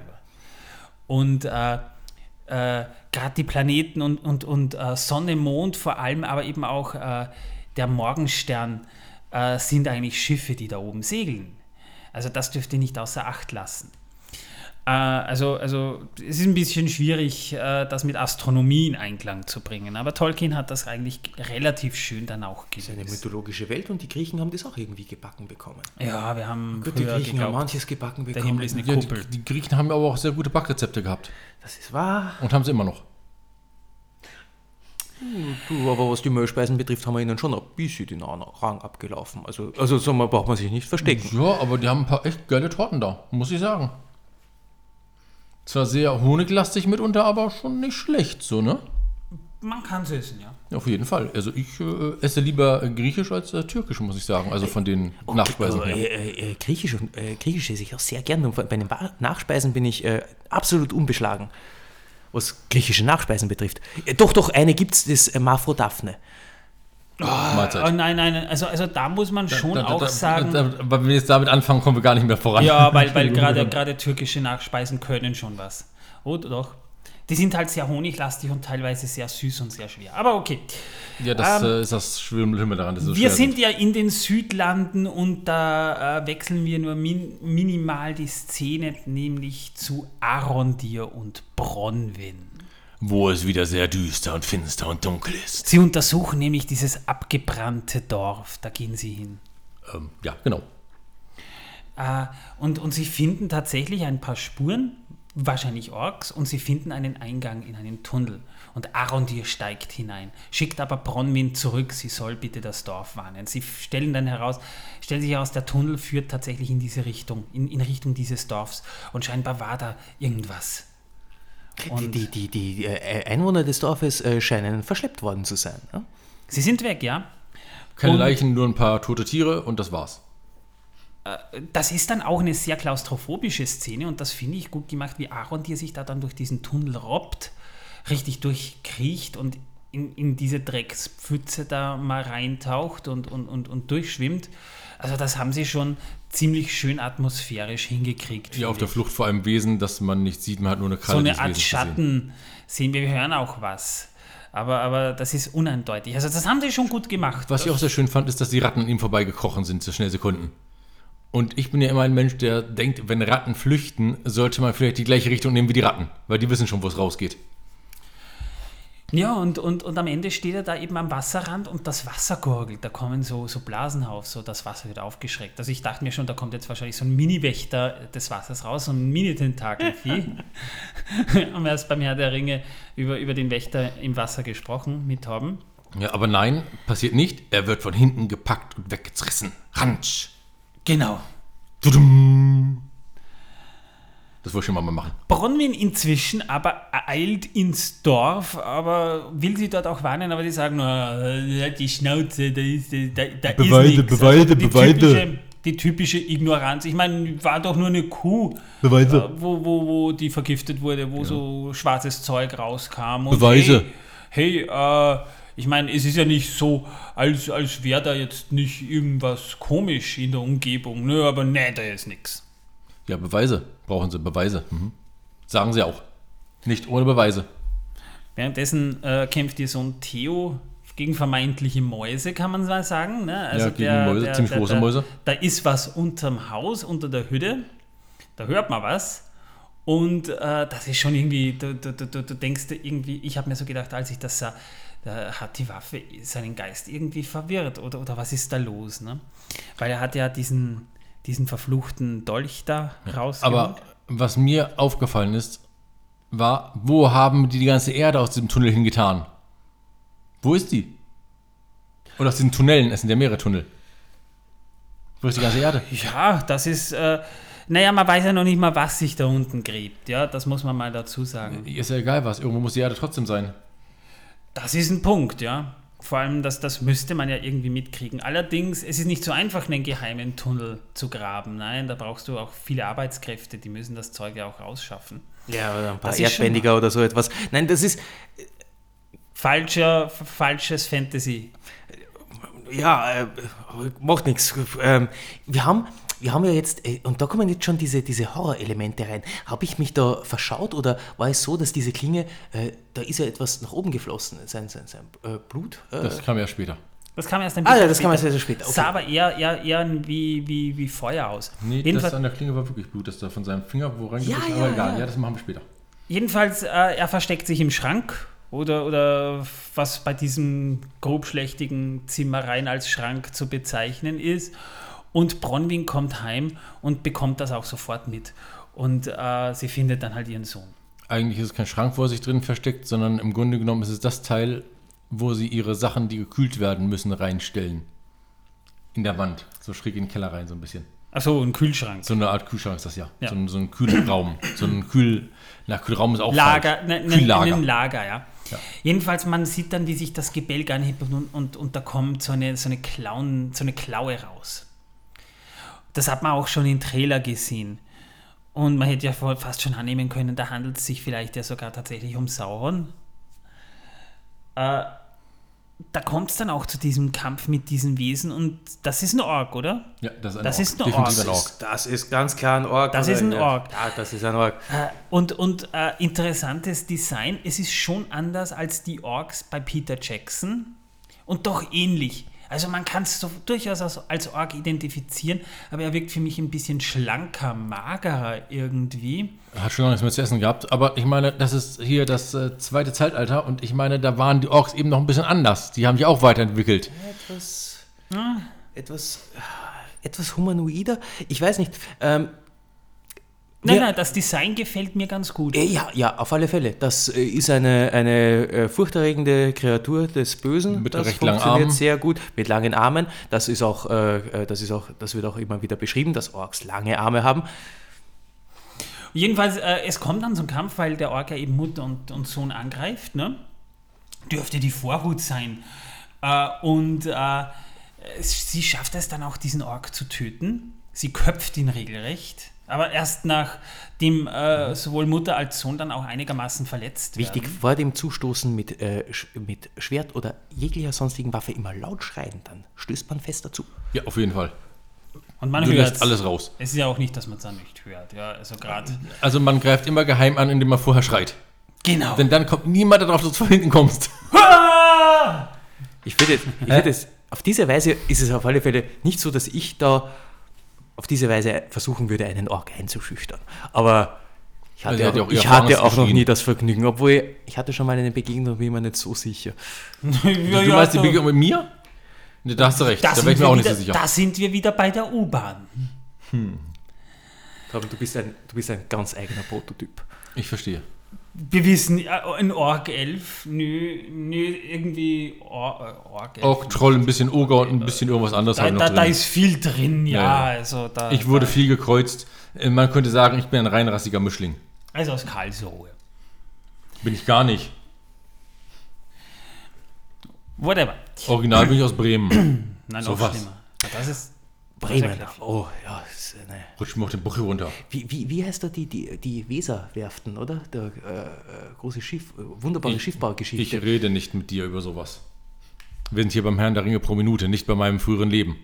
Und äh, äh, gerade die Planeten und, und, und äh, Sonne, Mond vor allem, aber eben auch äh, der Morgenstern äh, sind eigentlich Schiffe, die da oben segeln. Also das dürft ihr nicht außer Acht lassen. Äh, also, also es ist ein bisschen schwierig, äh, das mit Astronomie in Einklang zu bringen. Aber Tolkien hat das eigentlich relativ schön dann auch Das ist eine mythologische Welt und die Griechen haben das auch irgendwie gebacken bekommen. Ja, wir haben Gut, die Griechen haben geglaubt, manches gebacken der bekommen. Himmel ist eine Ja, Kuppel. die, die Griechen haben aber auch sehr gute Backrezepte gehabt. Das ist wahr. Und haben sie immer noch. Du, aber was die Mehlspeisen betrifft, haben wir ihnen schon ein bisschen den Rang abgelaufen. Also, also so mal braucht man sich nicht verstecken. Ja, aber die haben ein paar echt geile Torten da, muss ich sagen. Zwar sehr honiglastig mitunter, aber schon nicht schlecht, so, ne? Man kann es essen, ja. Auf jeden Fall. Also ich äh, esse lieber äh, griechisch als äh, türkisch, muss ich sagen. Also von den Nachspeisen Aber, her. äh, äh, Griechisch, und, äh, Griechisch esse ich auch sehr gern. Und bei den Ba- Nachspeisen bin ich äh, absolut unbeschlagen, was griechische Nachspeisen betrifft. Äh, doch, doch, eine gibt es, das äh, Mafrodaphne. Mahlzeit. Oh, nein, nein, also, also da muss man schon Da- da- auch da- sagen. Aber wenn wir jetzt damit anfangen, kommen wir gar nicht mehr voran. Ja, weil, weil [LAUGHS] gerade gerade türkische Nachspeisen können schon was. Oder doch? Die sind halt sehr honiglastig und teilweise sehr süß und sehr schwer. Aber okay. Ja, das Ähm, äh, ist das Schlimme daran. So Wir sind ja in den Südlanden und da äh, wechseln wir nur min minimal die Szene, nämlich zu Arondir und Bronwyn. Wo es wieder sehr düster und finster und dunkel ist. Sie untersuchen nämlich dieses abgebrannte Dorf. Da gehen sie hin. Ähm, ja, genau. Äh, und, und sie finden tatsächlich ein paar Spuren, wahrscheinlich Orks, und sie finden einen Eingang in einen Tunnel. Und Arondir steigt hinein, schickt aber Bronwyn zurück, sie soll bitte das Dorf warnen. Sie stellen dann heraus, stellt sich heraus, der Tunnel führt tatsächlich in diese Richtung, in, in Richtung dieses Dorfs. Und scheinbar war da irgendwas. Die, Und- die, die, die äh, Einwohner des Dorfes äh, scheinen verschleppt worden zu sein. Ja? Sie sind weg, ja? Keine Und- Leichen, nur ein paar tote Tiere und das war's. das ist dann auch eine sehr klaustrophobische Szene und das finde ich gut gemacht, wie Aaron, die sich da dann durch diesen Tunnel robbt, richtig durchkriecht und in, in diese Dreckspfütze da mal reintaucht und, und, und, und durchschwimmt. Also das haben sie schon ziemlich schön atmosphärisch hingekriegt. Ja, auf der. Flucht vor einem Wesen, das man nicht sieht, man hat nur eine Kralle so eine Art gesehen. Schatten sehen wir, wir hören auch was. Aber, aber das ist uneindeutig. Also das haben sie schon gut gemacht. Was ich auch sehr schön fand, ist, dass die Ratten an ihm vorbeigekrochen sind, so schnell sie konnten. Und ich bin ja immer ein Mensch, der denkt, wenn Ratten flüchten, sollte man vielleicht die gleiche Richtung nehmen wie die Ratten, weil die wissen schon, wo es rausgeht. Ja, und, und, und am Ende steht er da eben am Wasserrand und das Wasser gurgelt. Da kommen so, so Blasen auf, so das Wasser wird aufgeschreckt. Also ich dachte mir schon, da kommt jetzt wahrscheinlich so ein Mini-Wächter des Wassers raus, so ein Mini-Tentakelvieh. [LAUGHS] haben wir erst beim Herr der Ringe über, über den Wächter im Wasser gesprochen mit Torben. Ja, aber nein, passiert nicht. Er wird von hinten gepackt und weggezrissen. Ransch. Genau. Tudum. Das wollte ich schon mal machen. Bronwyn inzwischen aber eilt ins Dorf, aber will sie dort auch warnen, aber die sagen nur, äh, die Schnauze, da ist, da, da Beweide, ist nichts. Beweide, die Beweide. Typische, die typische Ignoranz. Ich meine, war doch nur eine Kuh, Beweise. äh, wo, wo, wo die vergiftet wurde, wo so schwarzes Zeug rauskam. Und Beweise. Hey, hey äh, ich meine, es ist ja nicht so, als, als wäre da jetzt nicht irgendwas komisch in der Umgebung. Nö, aber nee, da ist nichts. Ja, Beweise. Brauchen sie Beweise. Mhm. Sagen sie auch. Nicht ohne Beweise. Währenddessen äh, kämpft ihr Sohn Theo gegen vermeintliche Mäuse, kann man mal sagen. Ne? Also Ja, gegen Mäuse, ziemlich große der, Mäuse. Da ist was unterm Haus, unter der Hütte. Da hört man was. Und äh, das ist schon irgendwie, du, du, du, du denkst dir irgendwie, ich habe mir so gedacht, als ich das sah, da hat die Waffe seinen Geist irgendwie verwirrt oder, oder was ist da los? Ne? Weil er hat ja diesen, diesen verfluchten Dolch da raus. Aber was mir aufgefallen ist, war, wo haben die die ganze Erde aus diesem Tunnel hingetan? Wo ist die? Oder aus diesen Tunnelen, es sind ja mehrere Tunnel. Wo ist die ganze Erde? Ja, das ist, äh, naja, man weiß ja noch nicht mal, was sich da unten gräbt. Ja, das muss man mal dazu sagen. Ist ja egal was, irgendwo muss die Erde trotzdem sein. Das ist ein Punkt, ja. Vor allem, das, das müsste man ja irgendwie mitkriegen. Allerdings, es ist nicht so einfach, einen geheimen Tunnel zu graben. Nein, da brauchst du auch viele Arbeitskräfte, die müssen das Zeug ja auch rausschaffen. Ja, oder ein paar Das Erdbändiger oder so etwas. Nein, das ist, Falscher, falsches Fantasy. ja, äh, macht nichts. Ähm, wir haben, wir haben ja jetzt, äh, und da kommen jetzt schon diese, diese Horrorelemente rein. Habe ich mich da verschaut oder war es so, dass diese Klinge, äh, da ist ja etwas nach oben geflossen, sein, sein, sein äh, Blut? Äh, Das kam ja später. Das kam erst ein Ah, bisschen ja, das kam erst später. sehr später, okay. Sah aber eher, eher, eher wie, wie, wie Feuer aus. Nee, Jedenfalls, das an der Klinge war wirklich Blut, das da von seinem Finger wo reingebissen, Ja, aber ja, egal. ja. Ja. das machen wir später. Jedenfalls, äh, er versteckt sich im Schrank oder, oder was bei diesem grobschlächtigen Zimmereien als Schrank zu bezeichnen ist. Und Bronwyn kommt heim und bekommt das auch sofort mit. Und äh, sie findet dann halt ihren Sohn. Eigentlich ist es kein Schrank, wo er sich drin versteckt, sondern im Grunde genommen ist es das Teil, wo sie ihre Sachen, die gekühlt werden müssen, reinstellen. In der Wand. So schräg in den Keller rein, so ein bisschen. Achso, ein Kühlschrank. So eine Art Kühlschrank ist das ja. Ja. So, ein, so ein Kühlraum. So ein Kühl. Na, Kühlraum ist auch Lager, ne, ne, Kühllager. ein Lager, ja. Ja. Jedenfalls, man sieht dann, wie sich das Gebälk anhebt und, und, und da kommt so eine, so, eine Klauen, so eine Klaue raus. Das hat man auch schon im Trailer gesehen. Und man hätte ja fast schon annehmen können, da handelt es sich vielleicht ja sogar tatsächlich um Sauron. Äh, da kommt es dann auch zu diesem Kampf mit diesen Wesen und das ist ein Ork, oder? Ja, das ist ein Das Ork. ist ein Ork. ein Ork. Das ist ganz klar ein Ork. Das oder? ist ein ja. Ork. Ja, das ist ein Ork. Äh, Und, und äh, interessantes Design. Es ist schon anders als die Orks bei Peter Jackson und doch ähnlich. Also man kann es so durchaus als, als Ork identifizieren, aber er wirkt für mich ein bisschen schlanker, magerer irgendwie. Er Hat schon lange nichts mehr zu essen gehabt, aber ich meine, das ist hier das äh, zweite Zeitalter und ich meine, da waren die Orks eben noch ein bisschen anders. Die haben sich auch weiterentwickelt. Etwas, etwas, etwas humanoider. Ich weiß nicht. Ähm, Nein, Ja. nein, das Design gefällt mir ganz gut. Äh, Ja, ja, auf alle Fälle. Das äh, ist eine, eine äh, furchterregende Kreatur des Bösen. Mit das recht langen funktioniert Armen. sehr gut. Mit langen Armen. Das ist auch, das ist auch, das wird auch immer wieder beschrieben, dass Orks lange Arme haben. Jedenfalls, es kommt dann zum Kampf, weil der Ork ja eben Mutter und, und Sohn angreift. Ne? Dürfte die Vorhut sein. Und sie schafft es dann auch, diesen Ork zu töten. Sie köpft ihn regelrecht. Aber erst nachdem äh, sowohl Mutter als Sohn dann auch einigermaßen verletzt Wichtig, werden. vor dem Zustoßen mit, äh, Sch- mit Schwert oder jeglicher sonstigen Waffe immer laut schreien, dann stößt man fest dazu. Ja, auf jeden Fall. Und man Du hört lässt alles raus. Es ist ja auch nicht, dass man es dann nicht hört. Ja, also gerade. Also man greift immer geheim an, indem man vorher schreit. Genau. Denn dann kommt niemand darauf, dass du von hinten kommst. Ich finde, ich finde es, auf diese Weise ist es auf alle Fälle nicht so, dass ich da auf diese Weise versuchen würde, einen Ork einzuschüchtern. Aber Ich hatte, Also auch, auch ich hatte auch noch nie das Vergnügen, obwohl ich, ich hatte schon mal eine Begegnung, bin ich mir nicht so sicher. [LAUGHS] ja, du ja, meinst die so- Begegnung mit mir? Ne, da hast du recht. Da Da sind wäre ich mir wir auch nicht wieder, so sicher. Da sind wir wieder bei der U-Bahn. Aber du bist ein, du bist ein ganz eigener Prototyp. Ich verstehe. Wir wissen, äh, ein Org 11, nö, nö, irgendwie Or, Org 11. Auch Troll, ein bisschen Oger und ein bisschen irgendwas anderes da, halt da, da ist viel drin, ja. Ja, Also, da, ich wurde viel gekreuzt. Äh, Man könnte sagen, ich bin ein reinrassiger Mischling. Also aus Karlsruhe. Bin ich gar nicht. Whatever. Original bin ich aus Bremen. [CLEARS THROAT] Nein, So noch was. schlimmer. Das ist. Bremen. Oh, ja. Das ist eine, Rutsch mir auf den Buckel runter. wie, wie, wie heißt da die, die, die Weserwerften, oder? Der äh, äh, große Schiff, äh, wunderbare Ich Schiffbaugeschichte. rede nicht mit dir über sowas. Wir sind hier beim Herrn der Ringe pro Minute, nicht bei meinem früheren Leben.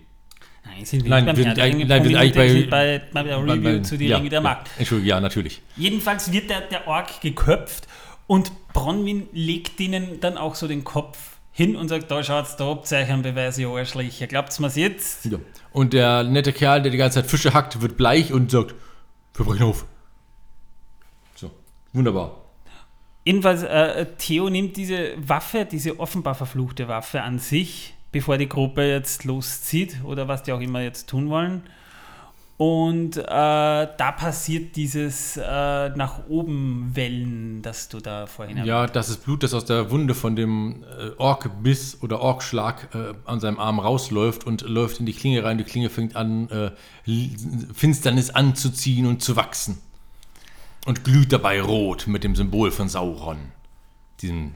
Nein, sind wir Nein, nicht beim wir Herrn sind der eigentlich- Ringe nein, wir sind Minute, eigentlich sind bei, bei der Review Bei- bei- zu Die ja, Ringe der ja. Macht. Entschuldigung, ja, natürlich. Jedenfalls wird der, der Ork geköpft und Bronwyn legt ihnen dann auch so den Kopf hin und sagt, da schaut's, da habt ihr euch einen Beweis, ihr Arschlöcher. Glaubt's mir's jetzt? Ja. Und der nette Kerl, der die ganze Zeit Fische hackt, wird bleich und sagt, wir brechen auf. So, wunderbar. Jedenfalls, äh, Theo nimmt diese Waffe, diese offenbar verfluchte Waffe an sich, bevor die Gruppe jetzt loszieht oder was die auch immer jetzt tun wollen. Und äh, da passiert dieses äh, nach oben Wellen, das du da vorhin erwähnt Ja, das ist Blut, das aus der Wunde von dem äh, Orkbiss oder Orkschlag äh, an seinem Arm rausläuft und läuft in die Klinge rein. Die Klinge fängt an, äh, Finsternis anzuziehen und zu wachsen. Und glüht dabei rot mit dem Symbol von Sauron. Diesem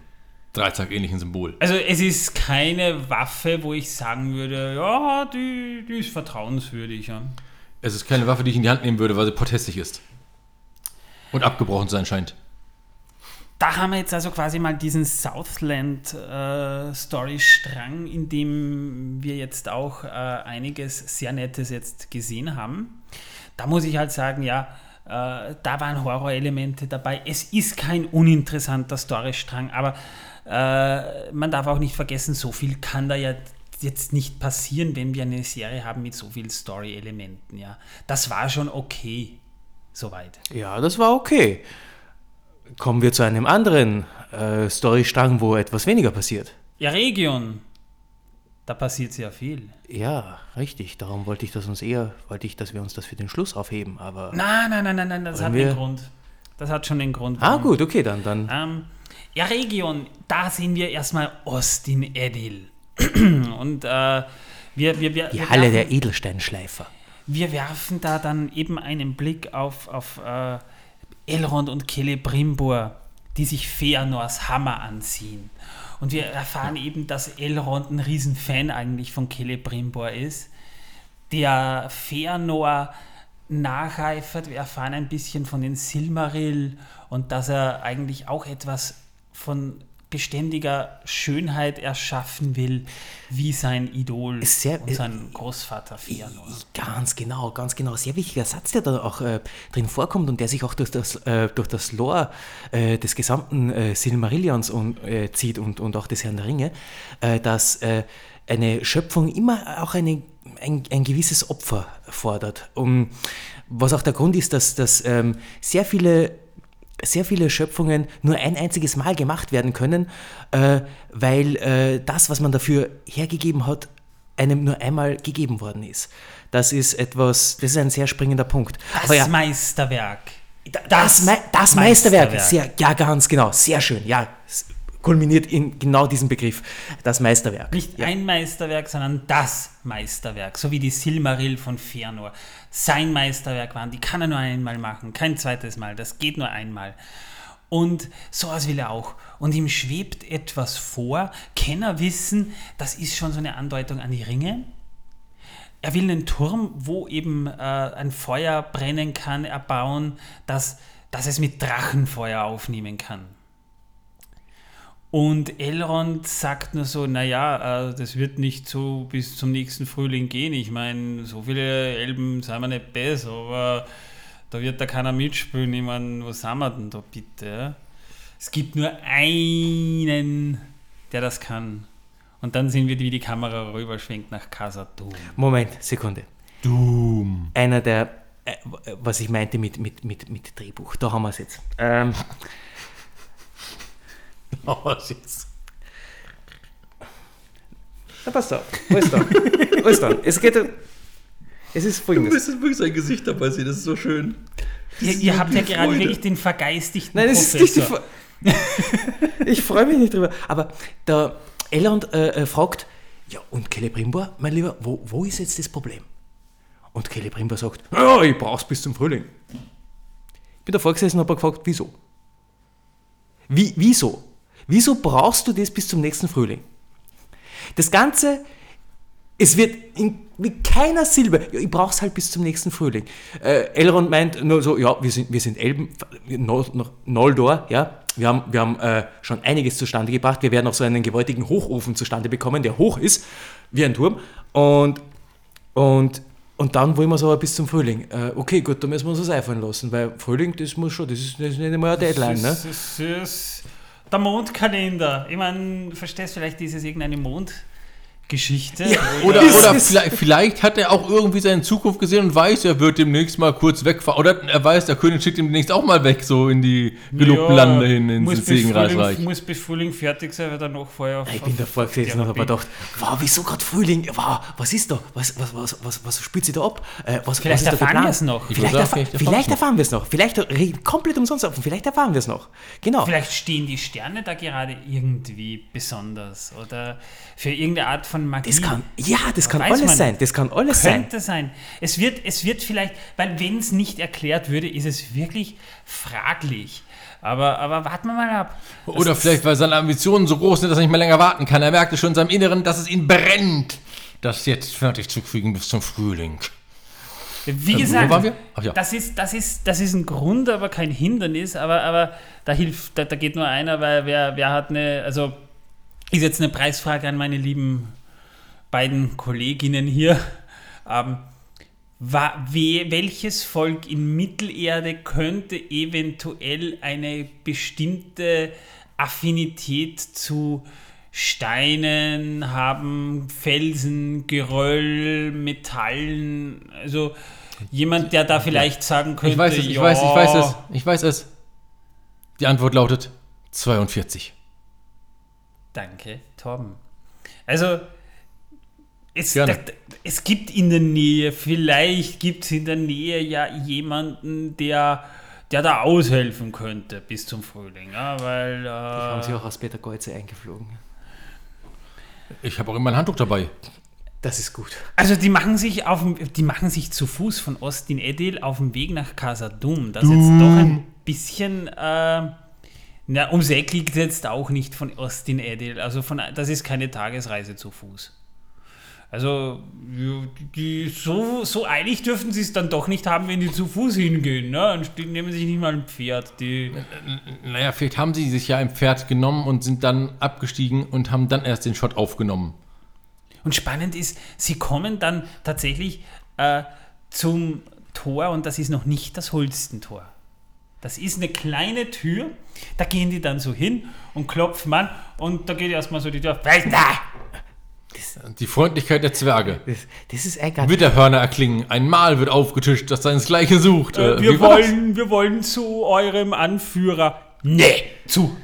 Dreizack-ähnlichen Symbol. Also es ist keine Waffe, wo ich sagen würde, ja, die, die ist vertrauenswürdig. Ja. Es ist keine Waffe, die ich in die Hand nehmen würde, weil sie protestig ist. Und abgebrochen zu sein scheint. Da haben wir jetzt also quasi mal diesen Southland-Story-Strang, in dem wir jetzt auch äh, einiges sehr Nettes jetzt gesehen haben. Da muss ich halt sagen, ja, äh, da waren Horrorelemente dabei. Es ist kein uninteressanter Storystrang, aber äh, man darf auch nicht vergessen, so viel kann da ja jetzt nicht passieren, wenn wir eine Serie haben mit so vielen Story-Elementen. Ja. Das war schon okay, soweit. Ja, das war okay. Kommen wir zu einem anderen äh, Storystrang, wo etwas weniger passiert. Ja, Region, da passiert sehr viel. Ja, richtig. Darum wollte ich das uns eher, wollte ich, dass wir uns das für den Schluss aufheben. Aber Nein, nein, nein, nein, nein, das hat einen Grund. Das hat schon den Grund. ah gut, okay, dann dann. Ähm, ja, Region, da sehen wir erstmal Austin Edil. [CLEARS THROAT] Und äh, wir, wir, wir, Die Halle werfen, der Edelsteinschleifer. wir werfen da dann eben einen Blick auf, auf äh, Elrond und Celebrimbor, die sich Feanors Hammer anziehen. Und wir erfahren eben, dass Elrond ein Riesenfan eigentlich von Celebrimbor ist, der Feanor nacheifert. Wir erfahren ein bisschen von den Silmaril und dass er eigentlich auch etwas von beständiger Schönheit erschaffen will, wie sein Idol sehr- und sein Großvater Feanor. Ganz genau, ganz genau. Sehr wichtiger Satz, der da auch äh, drin vorkommt und der sich auch durch das, äh, durch das Lore äh, des gesamten äh, Silmarillions und, äh, zieht und, und auch des Herrn der Ringe, äh, dass äh, eine Schöpfung immer auch eine, ein, ein gewisses Opfer fordert. Um, was auch der Grund ist, dass, dass ähm, sehr viele sehr viele Schöpfungen nur ein einziges Mal gemacht werden können, äh, weil äh, das, was man dafür hergegeben hat, einem nur einmal gegeben worden ist. Das ist etwas, das ist ein sehr springender Punkt. Das ja, Meisterwerk. das, Mei- das Meisterwerk, sehr, ja ganz genau, sehr schön, ja, kulminiert in genau diesem Begriff, das Meisterwerk. Nicht ja. ein Meisterwerk, sondern das Meisterwerk. So wie die Silmaril von Fëanor. Sein Meisterwerk waren. Die kann er nur einmal machen. Kein zweites Mal. Das geht nur einmal. Und sowas will er auch. Und ihm schwebt etwas vor. Kenner wissen, das ist schon so eine Andeutung an die Ringe. Er will einen Turm, wo eben äh, ein Feuer brennen kann, erbauen, dass, dass es mit Drachenfeuer aufnehmen kann. Und Elrond sagt nur so, naja, äh, das wird nicht so bis zum nächsten Frühling gehen. Ich meine, so viele Elben sind wir nicht besser, aber da wird da keiner mitspielen. Ich meine, was sind wir denn da bitte? ja? Es gibt nur einen, der das kann. Und dann sehen wir, wie die Kamera rüberschwenkt nach Casa Doom. Moment, Sekunde. Doom. Einer der, äh, was ich meinte mit, mit, mit, mit Drehbuch, da haben wir es jetzt. Ähm, [LAUGHS] Oh, jetzt. na passt auf, alles da. Alles da. Es geht, es ist Du folgendes. müsstest wirklich sein Gesicht dabei sehen, das ist so schön. Ihr, ihr habt ja gerade Freude. wirklich den vergeistigten Nein, das ist nicht. Fre- [LAUGHS] Ich freue mich nicht drüber. Aber der Elrond äh, äh, fragt, ja, und Celebrimbor, mein Lieber, wo, wo ist jetzt das Problem? Und Celebrimbor sagt, ja, ich brauch's bis zum Frühling. Ich bin davor gesessen und habe gefragt, wieso? Wie, wieso? Wieso brauchst du das bis zum nächsten Frühling? Das Ganze, es wird in, mit keiner Silbe, ich brauch's halt bis zum nächsten Frühling. Äh, Elrond meint nur so, ja, wir sind, wir sind Elben, Nol- Nol- Noldor, ja, wir haben, wir haben äh, schon einiges zustande gebracht, wir werden auch so einen gewaltigen Hochofen zustande bekommen, der hoch ist, wie ein Turm, und, und, und dann wollen wir es aber bis zum Frühling. Äh, okay, gut, da müssen wir uns was einfallen lassen, weil Frühling, das muss schon, das ist, das ist nicht einmal eine Deadline, ne? Das ist, das ist der Mondkalender. Ich meine, verstehst vielleicht dieses irgendeine Mondgeschichte? Oder, Das oder ist- vielleicht, vielleicht hat er auch irgendwie seine Zukunft gesehen und weiß, er wird demnächst mal kurz wegfahren. Oder er weiß, der König schickt ihn demnächst auch mal weg, so in die gelobten Lande hin, ins muss bis Segenreich. Frühling, muss bis Frühling fertig sein, weil dann noch vorher auf, Ich bin davor auf gesessen und habe gedacht, wow, wieso gerade Frühling? Wow, was ist da? Was, was, was, was, was spielt sie da ab? Äh, was, Vielleicht was erfahren wir es noch. Ich Vielleicht, sagen, vielleicht vielleicht erfahren wir es noch. Vielleicht komplett umsonst offen. Vielleicht erfahren wir es noch. Genau. Vielleicht stehen die Sterne da gerade irgendwie besonders oder für irgendeine Art von Magie. Das kann, ja, das kann Weiß alles man sein. Das kann alles sein. Könnte sein. Es wird, es wird vielleicht, weil wenn es nicht erklärt würde, ist es wirklich fraglich. Aber, aber warten wir mal ab. Das Oder vielleicht, weil seine Ambitionen so groß sind, dass er nicht mehr länger warten kann. Er merkte schon in seinem Inneren, dass es ihn brennt, das jetzt fertig zu kriegen bis zum Frühling. Wie wo gesagt, waren wir? Ach ja. das, ist, das, ist, das ist ein Grund, aber kein Hindernis. Aber, aber da hilft, da, da geht nur einer, weil wer, wer hat eine, also ist jetzt eine Preisfrage an meine lieben beiden Kolleginnen hier. Ähm, welches Volk in Mittelerde könnte eventuell eine bestimmte Affinität zu Steinen haben, Felsen, Geröll, Metallen, also jemand, der da vielleicht sagen könnte, Ich weiß es, ich ja, weiß, ich weiß es, ich weiß es. Die Antwort lautet 42. Danke, Torben. Also, es, da, es gibt in der Nähe, vielleicht gibt es in der Nähe ja jemanden, der, der da aushelfen könnte bis zum Frühling. Ja, weil, Haben sie äh, auch aus Peter Golze eingeflogen. Ich habe auch immer ein Handtuch dabei. Das ist gut. also die machen sich auf die machen sich zu Fuß von Ostin Edil auf dem Weg nach Casa Dum. Das ist jetzt doch ein bisschen äh, na, ums Eck liegt jetzt auch nicht von Ostin Edil. Also von, das ist keine Tagesreise zu Fuß. Also, die, so, so eilig dürfen sie es dann doch nicht haben, wenn die zu Fuß hingehen. Ne? Und die nehmen sich nicht mal ein Pferd. Die, Naja, vielleicht haben sie sich ja ein Pferd genommen und sind dann abgestiegen und haben dann erst den Shot aufgenommen. und spannend ist, sie kommen dann tatsächlich äh, zum Tor und das ist noch nicht das Holstentor. Das ist eine kleine Tür, da gehen die dann so hin und klopfen an und da geht erstmal so die Tür. Die Freundlichkeit der Zwerge. Das, das ist eigentlich. Widderhörner erklingen. Ein Mahl wird aufgetischt, das seinesgleichen sucht. Äh, Äh, wir, wollen, wir wollen zu eurem Anführer. Nee, zu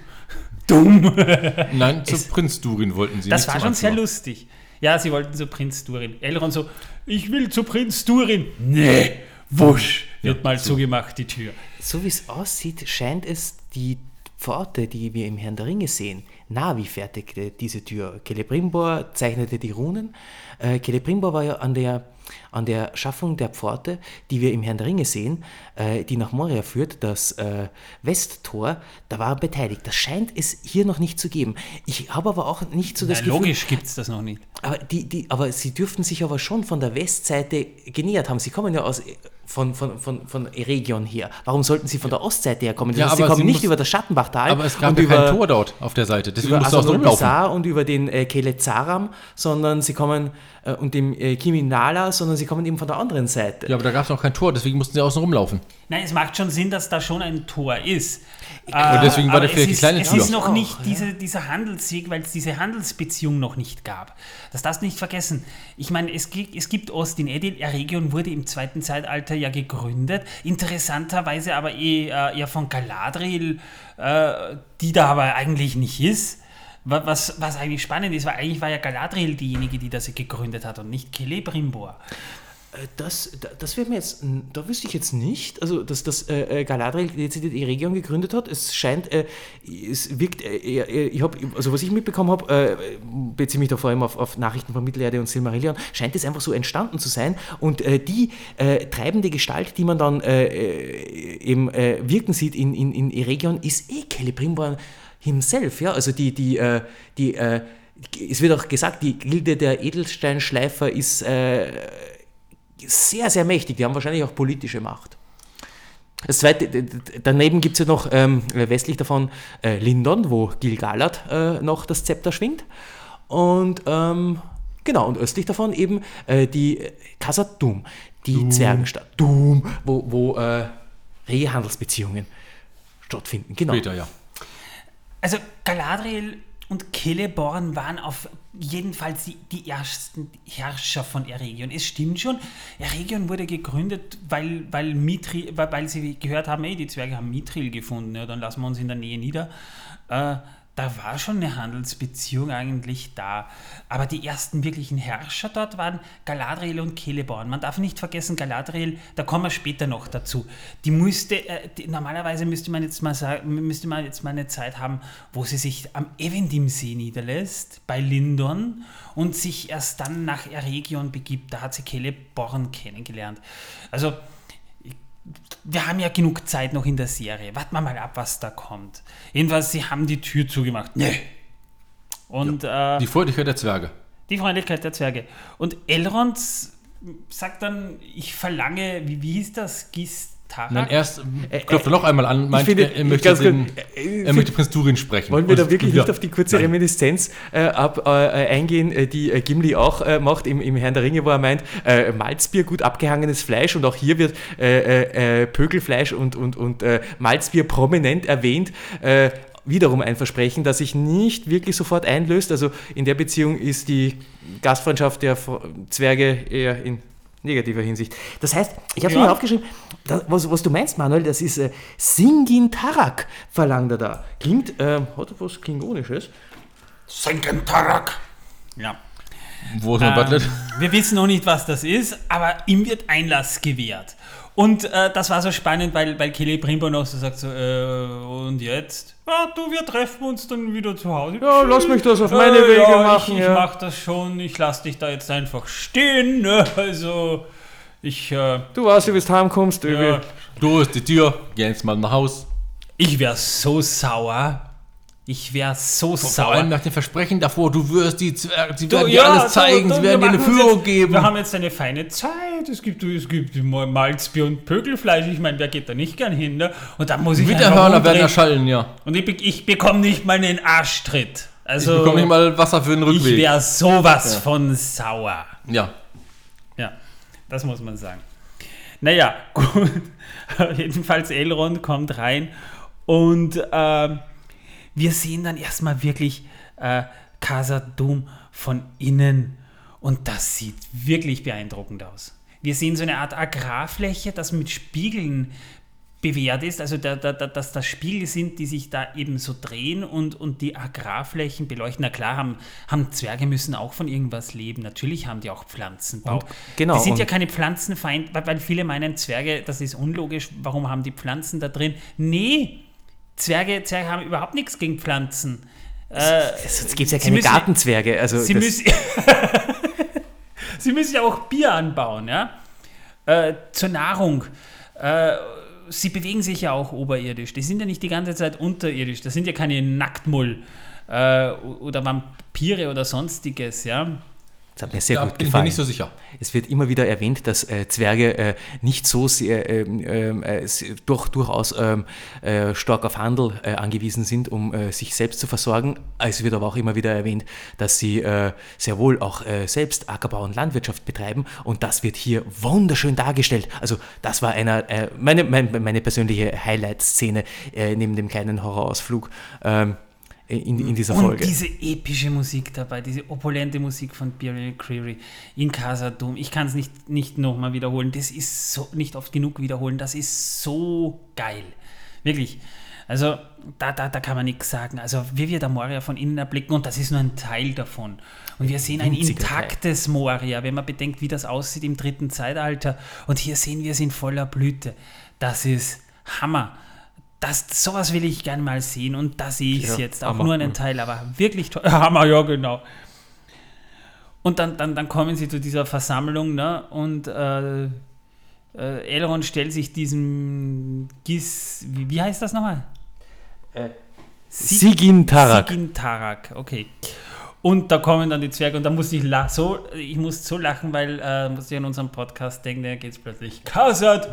dumm. [LAUGHS] Nein, zu Prinz Durin wollten sie Das nicht war schon sehr lustig. Ja, sie wollten zu Prinz Durin. Elrond so, ich will zu Prinz Durin. Nee, wusch. Wird mal zugemacht, die Tür. So wie es aussieht, scheint es die Pforte, die wir im Herrn der Ringe sehen, Navi fertigte diese Tür. Celebrimbor zeichnete die Runen. Äh, Celebrimbor war ja an der, an der Schaffung der Pforte, die wir im Herrn der Ringe sehen, äh, die nach Moria führt, das äh, Westtor, da war er beteiligt. Das scheint es hier noch nicht zu geben. Ich habe aber auch nicht so das Na, Gefühl... logisch gibt es das noch nicht. Aber, die, die, aber sie dürften sich aber schon von der Westseite genähert haben. Sie kommen ja aus, von, von, von, von Eregion her. Warum sollten sie von der Ostseite herkommen? Das Ja, heißt, sie kommen sie nicht über das Schattenbachtal Aber es gab und ja über, kein Tor dort auf der Seite. Deswegen über musst du auch und über den äh, Kele Zaram, sondern sie kommen äh, und dem äh, Kiminala, sondern sie kommen eben von der anderen Seite. Ja, aber da gab es noch kein Tor, deswegen mussten sie außen rumlaufen. Nein, es macht schon Sinn, dass da schon ein Tor ist. Und deswegen war aber da vielleicht es die kleine ist, Tür. Es ist noch Auch, nicht ja. diese, dieser Handelsweg, weil es diese Handelsbeziehung noch nicht gab. Das darfst du nicht vergessen. Ich meine, es, es gibt Ostin Edil, Eregion wurde im zweiten Zeitalter ja gegründet, interessanterweise aber eh, äh, eher von Galadriel, äh, die da aber eigentlich nicht ist. Was, was eigentlich spannend ist, weil eigentlich war ja Galadriel diejenige, die das gegründet hat und nicht Celebrimbor. Äh, das, das wäre mir jetzt, da wüsste ich jetzt nicht, also dass das äh, äh Galadriel dezidiert die Region gegründet hat. Es scheint, äh, es wirkt, äh, äh ich habe, also was ich mitbekommen habe, äh, beziehe mich da vor allem auf, auf, Nachrichten von Mittelerde und Silmarillion, scheint es einfach so entstanden zu sein. Und die treibende Gestalt, die man dann eben wirken sieht in, in, in Eregion, ist eh Celebrimbor himself. Ja? Also die, die, die, es wird auch gesagt, die Gilde der Edelsteinschleifer ist sehr, sehr mächtig. Die haben wahrscheinlich auch politische Macht. Das zweite, daneben gibt es ja noch ähm, westlich davon äh, Lindon, wo Gil-galad äh, noch das Zepter schwingt. Und ähm, genau, und östlich davon eben äh, die Khazad-dûm, die Doom. Zwergenstadt. Doom, wo, wo äh, rege Handelsbeziehungen stattfinden. Genau. Später, ja. Also Galadriel und Celeborn waren auf jeden Fall die, die ersten Herrscher von Eregion. Es stimmt schon, Eregion wurde gegründet, weil, weil, Mithril, weil, weil sie gehört haben, ey, die Zwerge haben Mithril gefunden, ja, dann lassen wir uns in der Nähe nieder. Äh, da war schon eine Handelsbeziehung eigentlich da. Aber die ersten wirklichen Herrscher dort waren Galadriel und Celeborn. Man darf nicht vergessen, Galadriel, da kommen wir später noch dazu. Die müsste, äh, die, normalerweise müsste man, jetzt mal sagen, müsste man jetzt mal eine Zeit haben, wo sie sich am Evendim-See niederlässt, bei Lindon, und sich erst dann nach Eregion begibt. Da hat sie Celeborn kennengelernt. Also, wir haben ja genug Zeit noch in der Serie. Warten wir mal ab, was da kommt. Jedenfalls, sie haben die Tür zugemacht. Nee. Und, ja, äh, die Freundlichkeit der Zwerge. Die Freundlichkeit der Zwerge. Und Elrond sagt dann, ich verlange, wie, wie hieß das? Gist Tarak? Nein, erst äh, klopft er noch einmal an, meint, finde, er, möchte den, er möchte Prinz Durin sprechen. Wollen wir da wirklich nicht auf die kurze Nein. Reminiszenz äh, ab, äh, eingehen, äh, die äh, Gimli auch äh, macht im, im Herrn der Ringe, wo er meint, Malzbier, gut abgehangenes Fleisch und auch hier wird Pökelfleisch und, und, und Malzbier prominent erwähnt wiederum ein Versprechen, das sich nicht wirklich sofort einlöst. Also in der Beziehung ist die Gastfreundschaft der Zwerge eher in negativer Hinsicht. Das heißt, ich habe ja. mir aufgeschrieben, das, was, was, du meinst, Manuel, das ist äh, Singin Tarak, verlangt er da. Klingt, äh, hat er was Klingonisches? Singin Tarak. Ja. Wo ist mein ähm? Wir wissen noch nicht, was das ist, aber ihm wird Einlass gewährt. Und äh, das war so spannend, weil, weil Kelly Primbo noch so sagt, so, äh, und jetzt? Ja, du, wir treffen uns dann wieder zu Hause. Ja, Tschüss. lass mich das auf meine äh, Wege ja, machen. Ich, ja. ich mach das schon, ich lass dich da jetzt einfach stehen. Ne? Also, ich... Äh, du weißt, wie du heimkommst, ja. Du hast die Tür, geh jetzt mal nach Haus. Ich wär so sauer, ich wäre so Vor sauer. Vor allem nach dem Versprechen davor, du wirst die Zwerge, sie werden du, dir ja, alles zeigen, du, du, sie werden dir eine Führung jetzt, geben. Wir haben jetzt eine feine Zeit, es gibt, es gibt Malzbier und Pökelfleisch, ich meine, wer geht da nicht gern hin, ne? Und dann muss ich Winterhörner werden erschallen, ja. Und ich, ich bekomme nicht mal einen Arschtritt. Also, ich bekomme nicht mal Wasser für den Rückweg. Ich wäre sowas ja. von sauer. Ja. Ja, das muss man sagen. Naja, [LAUGHS] gut. Jedenfalls Elrond kommt rein und... Äh, wir sehen dann erstmal wirklich äh, Casa Doom von innen und das sieht wirklich beeindruckend aus. Wir sehen so eine Art Agrarfläche, das mit Spiegeln bewährt ist, also da, da, da, dass das Spiegel sind, die sich da eben so drehen und, und die Agrarflächen beleuchten. Na klar, haben, haben Zwerge müssen auch von irgendwas leben. Natürlich haben die auch Pflanzenbau. Und, genau, die sind ja keine Pflanzenfeind, weil, weil viele meinen, Zwerge, das ist unlogisch, warum haben die Pflanzen da drin? Nee, Zwerge, Zwerge haben überhaupt nichts gegen Pflanzen. Äh, es gibt ja keine müssen, Gartenzwerge. Also sie, müssen, [LAUGHS] sie müssen ja auch Bier anbauen, ja. Äh, zur Nahrung. Äh, sie bewegen sich ja auch oberirdisch. Die sind ja nicht die ganze Zeit unterirdisch. Das sind ja keine Nacktmull äh, oder Vampire oder sonstiges, ja. Das hat mir sehr da gut bin gefallen. Ich bin nicht so sicher. Es wird immer wieder erwähnt, dass äh, Zwerge äh, nicht so sehr ähm, ähm, äh, durch, durchaus ähm, äh, stark auf Handel äh, angewiesen sind, um äh, sich selbst zu versorgen. Es wird aber auch immer wieder erwähnt, dass sie sehr wohl auch selbst Ackerbau und Landwirtschaft betreiben. Und das wird hier wunderschön dargestellt. Also das war einer meine, meine, meine persönliche Highlight-Szene neben dem kleinen Horrorausflug. Ähm, äh, in, in dieser Und Folge. diese epische Musik dabei, diese opulente Musik von Beryl Creary in Casa Doom. Ich kann es nicht, nicht nochmal wiederholen. Das ist so, nicht oft genug wiederholen. Das ist so geil. Wirklich. Also, da, da, da kann man nichts sagen. Also, wie wir da Moria von innen erblicken, und das ist nur ein Teil davon. Und wir sehen ein intaktes Moria, wenn man bedenkt, wie das aussieht im dritten Zeitalter. Und hier sehen wir es in voller Blüte. Das ist Hammer. Das, sowas will ich gerne mal sehen und da sehe ich es Ja, jetzt. Auch Hammer. nur einen Teil, aber wirklich toll. [LAUGHS] Hammer, ja, genau. Und dann, dann, dann kommen sie zu dieser Versammlung ne? und äh, äh, Elrond stellt sich diesem Gis. Wie, wie heißt das nochmal? Sigin Tarak. Sigin Tarak, okay. Und da kommen dann die Zwerge und da muss ich la so, ich muss so lachen, weil äh, muss ich an unseren Podcast denken, da geht es plötzlich Kasat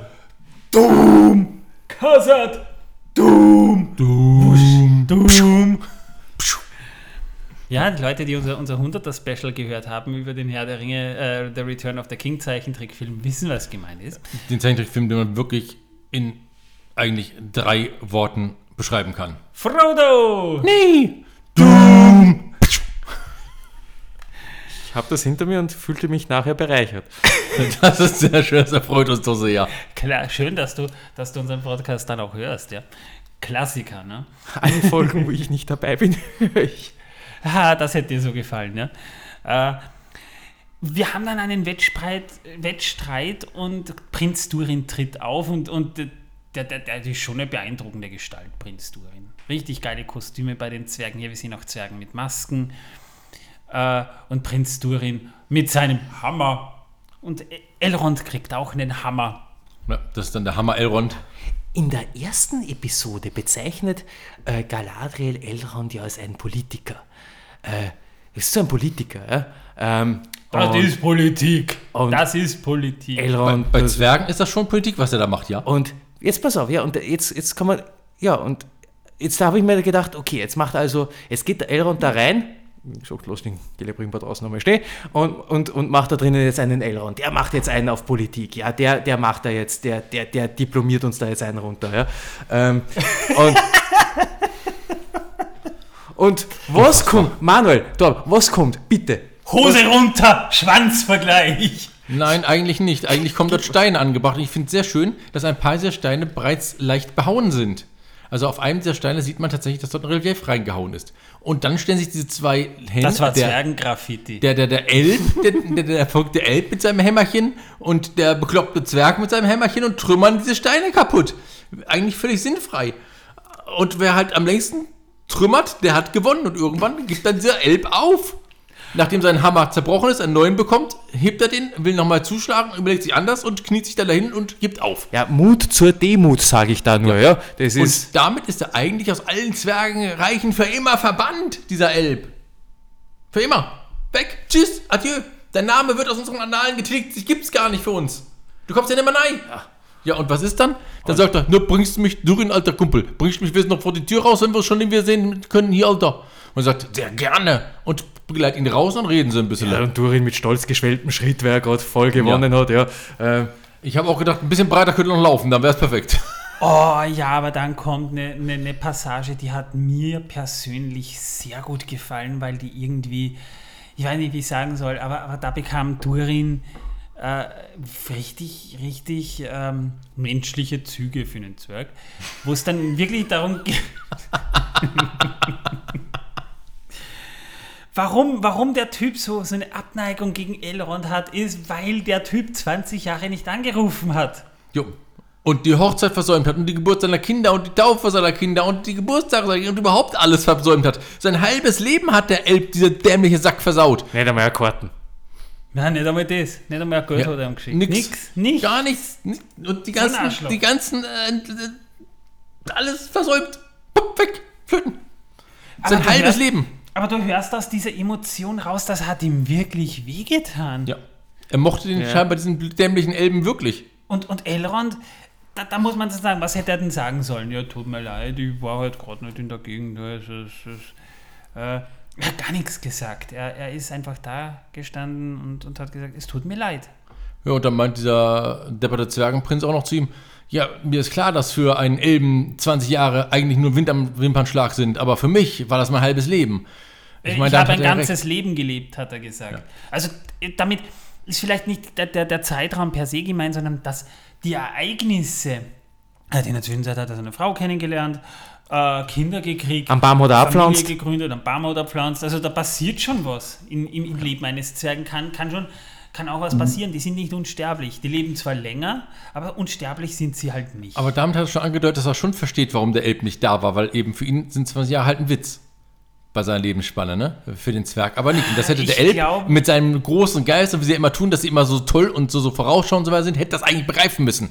Doom! Kasat Doom! Doom! Doom! Ja, die Leute, die unser, unser 100er Special gehört haben über den Herr der Ringe, äh, The Return of the King Zeichentrickfilm, wissen, was gemeint ist. Den Zeichentrickfilm, den man wirklich in eigentlich drei Worten beschreiben kann. Frodo! Nee! Ich habe das hinter mir und fühlte mich nachher bereichert. [LAUGHS] Das ist sehr schön, das erfreut uns doch sehr. Klar, schön, dass du, dass du unseren Podcast dann auch hörst, ja. Klassiker, ne? Alle Folgen, wo ich nicht dabei bin, höre ich. Haha, [LAUGHS] das hätte dir so gefallen, ja. Äh, wir haben dann einen Wettstreit, Wettstreit und Prinz Durin tritt auf und, und der, der, der ist schon eine beeindruckende Gestalt, Prinz Durin. Richtig geile Kostüme bei den Zwergen. Hier, wir sehen auch Zwergen mit Masken. Äh, und Prinz Durin mit seinem Hammer. Und Elrond kriegt auch einen Hammer. Ja, das ist dann der Hammer Elrond. In der ersten Episode bezeichnet äh, Galadriel Elrond ja als einen Politiker. Äh, ist so ein Politiker, ja? Ähm, Das und ist Politik. und- das ist Politik. Bei, Elrond. bei das- Zwergen ist das schon Politik, was er da macht, ja? Und jetzt pass auf, ja, und jetzt, jetzt kann man, ja, und jetzt habe ich mir gedacht, okay, jetzt macht also, jetzt geht der Elrond da rein, wie gesagt, lass den Gelebring draußen nochmal stehen, und, und, und macht da drinnen jetzt einen Elrond. Der macht jetzt einen auf Politik, ja, der, der macht da jetzt, der, der, der diplomiert uns da jetzt einen runter, ja. Ähm, und, [LAUGHS] und was kommt, Manuel, da, was kommt, bitte? Hose runter, Schwanzvergleich. Nein, eigentlich nicht. Eigentlich kommen dort Steine angebracht. Und ich finde es sehr schön, dass ein paar dieser Steine bereits leicht behauen sind. Also auf einem dieser Steine sieht man tatsächlich, dass dort ein Relief reingehauen ist. Und dann stellen sich diese zwei Hände. Das war der, Zwergengraffiti. der, der, der Elb, der, der, der verrückte Elb mit seinem Hämmerchen und der bekloppte Zwerg mit seinem Hämmerchen und trümmern diese Steine kaputt. Eigentlich völlig sinnfrei. Und wer halt am längsten trümmert, der hat gewonnen. Und irgendwann gibt dann dieser Elb auf. Nachdem sein Hammer zerbrochen ist, einen neuen bekommt, hebt er den, will nochmal zuschlagen, überlegt sich anders und kniet sich dann dahin und gibt auf. Ja, Mut zur Demut, sage ich da nur, ja. Das ist, Und damit ist er eigentlich aus allen Zwergenreichen für immer verbannt, dieser Elb. Für immer. Weg. Tschüss. Adieu. Dein Name wird aus unseren Annalen getilgt. Dich gibt's gar nicht für uns. Du kommst ja nicht mehr rein. Ja. und was ist dann? Dann sagt er, nur bringst du mich durch, alter Kumpel. Bringst du mich jetzt noch vor die Tür raus, wenn wir schon wir sehen können, hier, Alter. Und sagt, sehr gerne. Und begleitet ihn raus und reden sie ein bisschen. Ja, und Durin mit stolz geschwelltem Schritt, wer gerade voll gewonnen hat, ja. Äh, Ich habe auch gedacht, ein bisschen breiter könnte noch laufen, dann wäre es perfekt. Oh ja, aber dann kommt eine, eine, eine Passage, die hat mir persönlich sehr gut gefallen, weil die irgendwie, ich weiß nicht, wie ich sagen soll, aber, aber da bekam Durin äh, richtig, richtig ähm, menschliche Züge für einen Zwerg, wo es dann wirklich darum geht. [LAUGHS] Warum, warum der Typ so, so eine Abneigung gegen Elrond hat, ist, weil der Typ 20 Jahre nicht angerufen hat. Jo. Und die Hochzeit versäumt hat und die Geburt seiner Kinder und die Taufe seiner Kinder und die Geburtstage seiner Kinder und überhaupt alles versäumt hat. Sein halbes Leben hat der Elb, dieser dämliche Sack, versaut. nicht einmal Karten. Nein, nicht einmal das. Nicht einmal ein Geld Ja, hat er ihm geschickt. nix. Nix. Nicht. Gar nichts. Nicht- Und die ganzen, die ganzen, äh, alles versäumt. Pup, weg, flöten. Sein halbes Leben. Aber du hörst aus dieser Emotion raus, das hat ihm wirklich wehgetan. Ja. Er mochte den Ja. scheinbar diesen dämlichen Elben wirklich. Und, und Elrond, da, da muss man so sagen, was hätte er denn sagen sollen? Ja, tut mir leid, ich war halt gerade nicht in der Gegend. ja, Es ist, es ist, äh, er hat gar nichts gesagt. Er, er ist einfach da gestanden und, und hat gesagt, es tut mir leid. Ja, und dann meint dieser depperte Zwergenprinz auch noch zu ihm, ja, mir ist klar, dass für einen Elben 20 Jahre eigentlich nur Wind am Wimpernschlag sind, aber für mich war das mein halbes Leben. Ich, meine, ich habe hat ein er ganzes recht. Leben gelebt, hat er gesagt. Ja. Also äh, damit ist vielleicht nicht der, der, der Zeitraum per se gemeint, sondern dass die Ereignisse, er in der Zwischenzeit hat er seine Frau kennengelernt, äh, Kinder gekriegt, Am Baum hat er Familie abpflanzt. gegründet, am Baum hat er pflanzt. Also da passiert schon was im, im, im Leben eines Zwergen. Kann, kann schon kann auch Mhm. was passieren. Die sind nicht unsterblich. Die leben zwar länger, aber unsterblich sind sie halt nicht. Aber damit hat er schon angedeutet, dass er schon versteht, warum der Elb nicht da war, weil eben für ihn sind 20 Jahre halt ein Witz bei seiner Lebensspanne, ne? Für den Zwerg. Aber nicht. Und das hätte Ich der Elb glaub- mit seinem großen Geist und wie sie immer tun, dass sie immer so toll und so, so vorausschauend so sind, hätte das eigentlich begreifen müssen.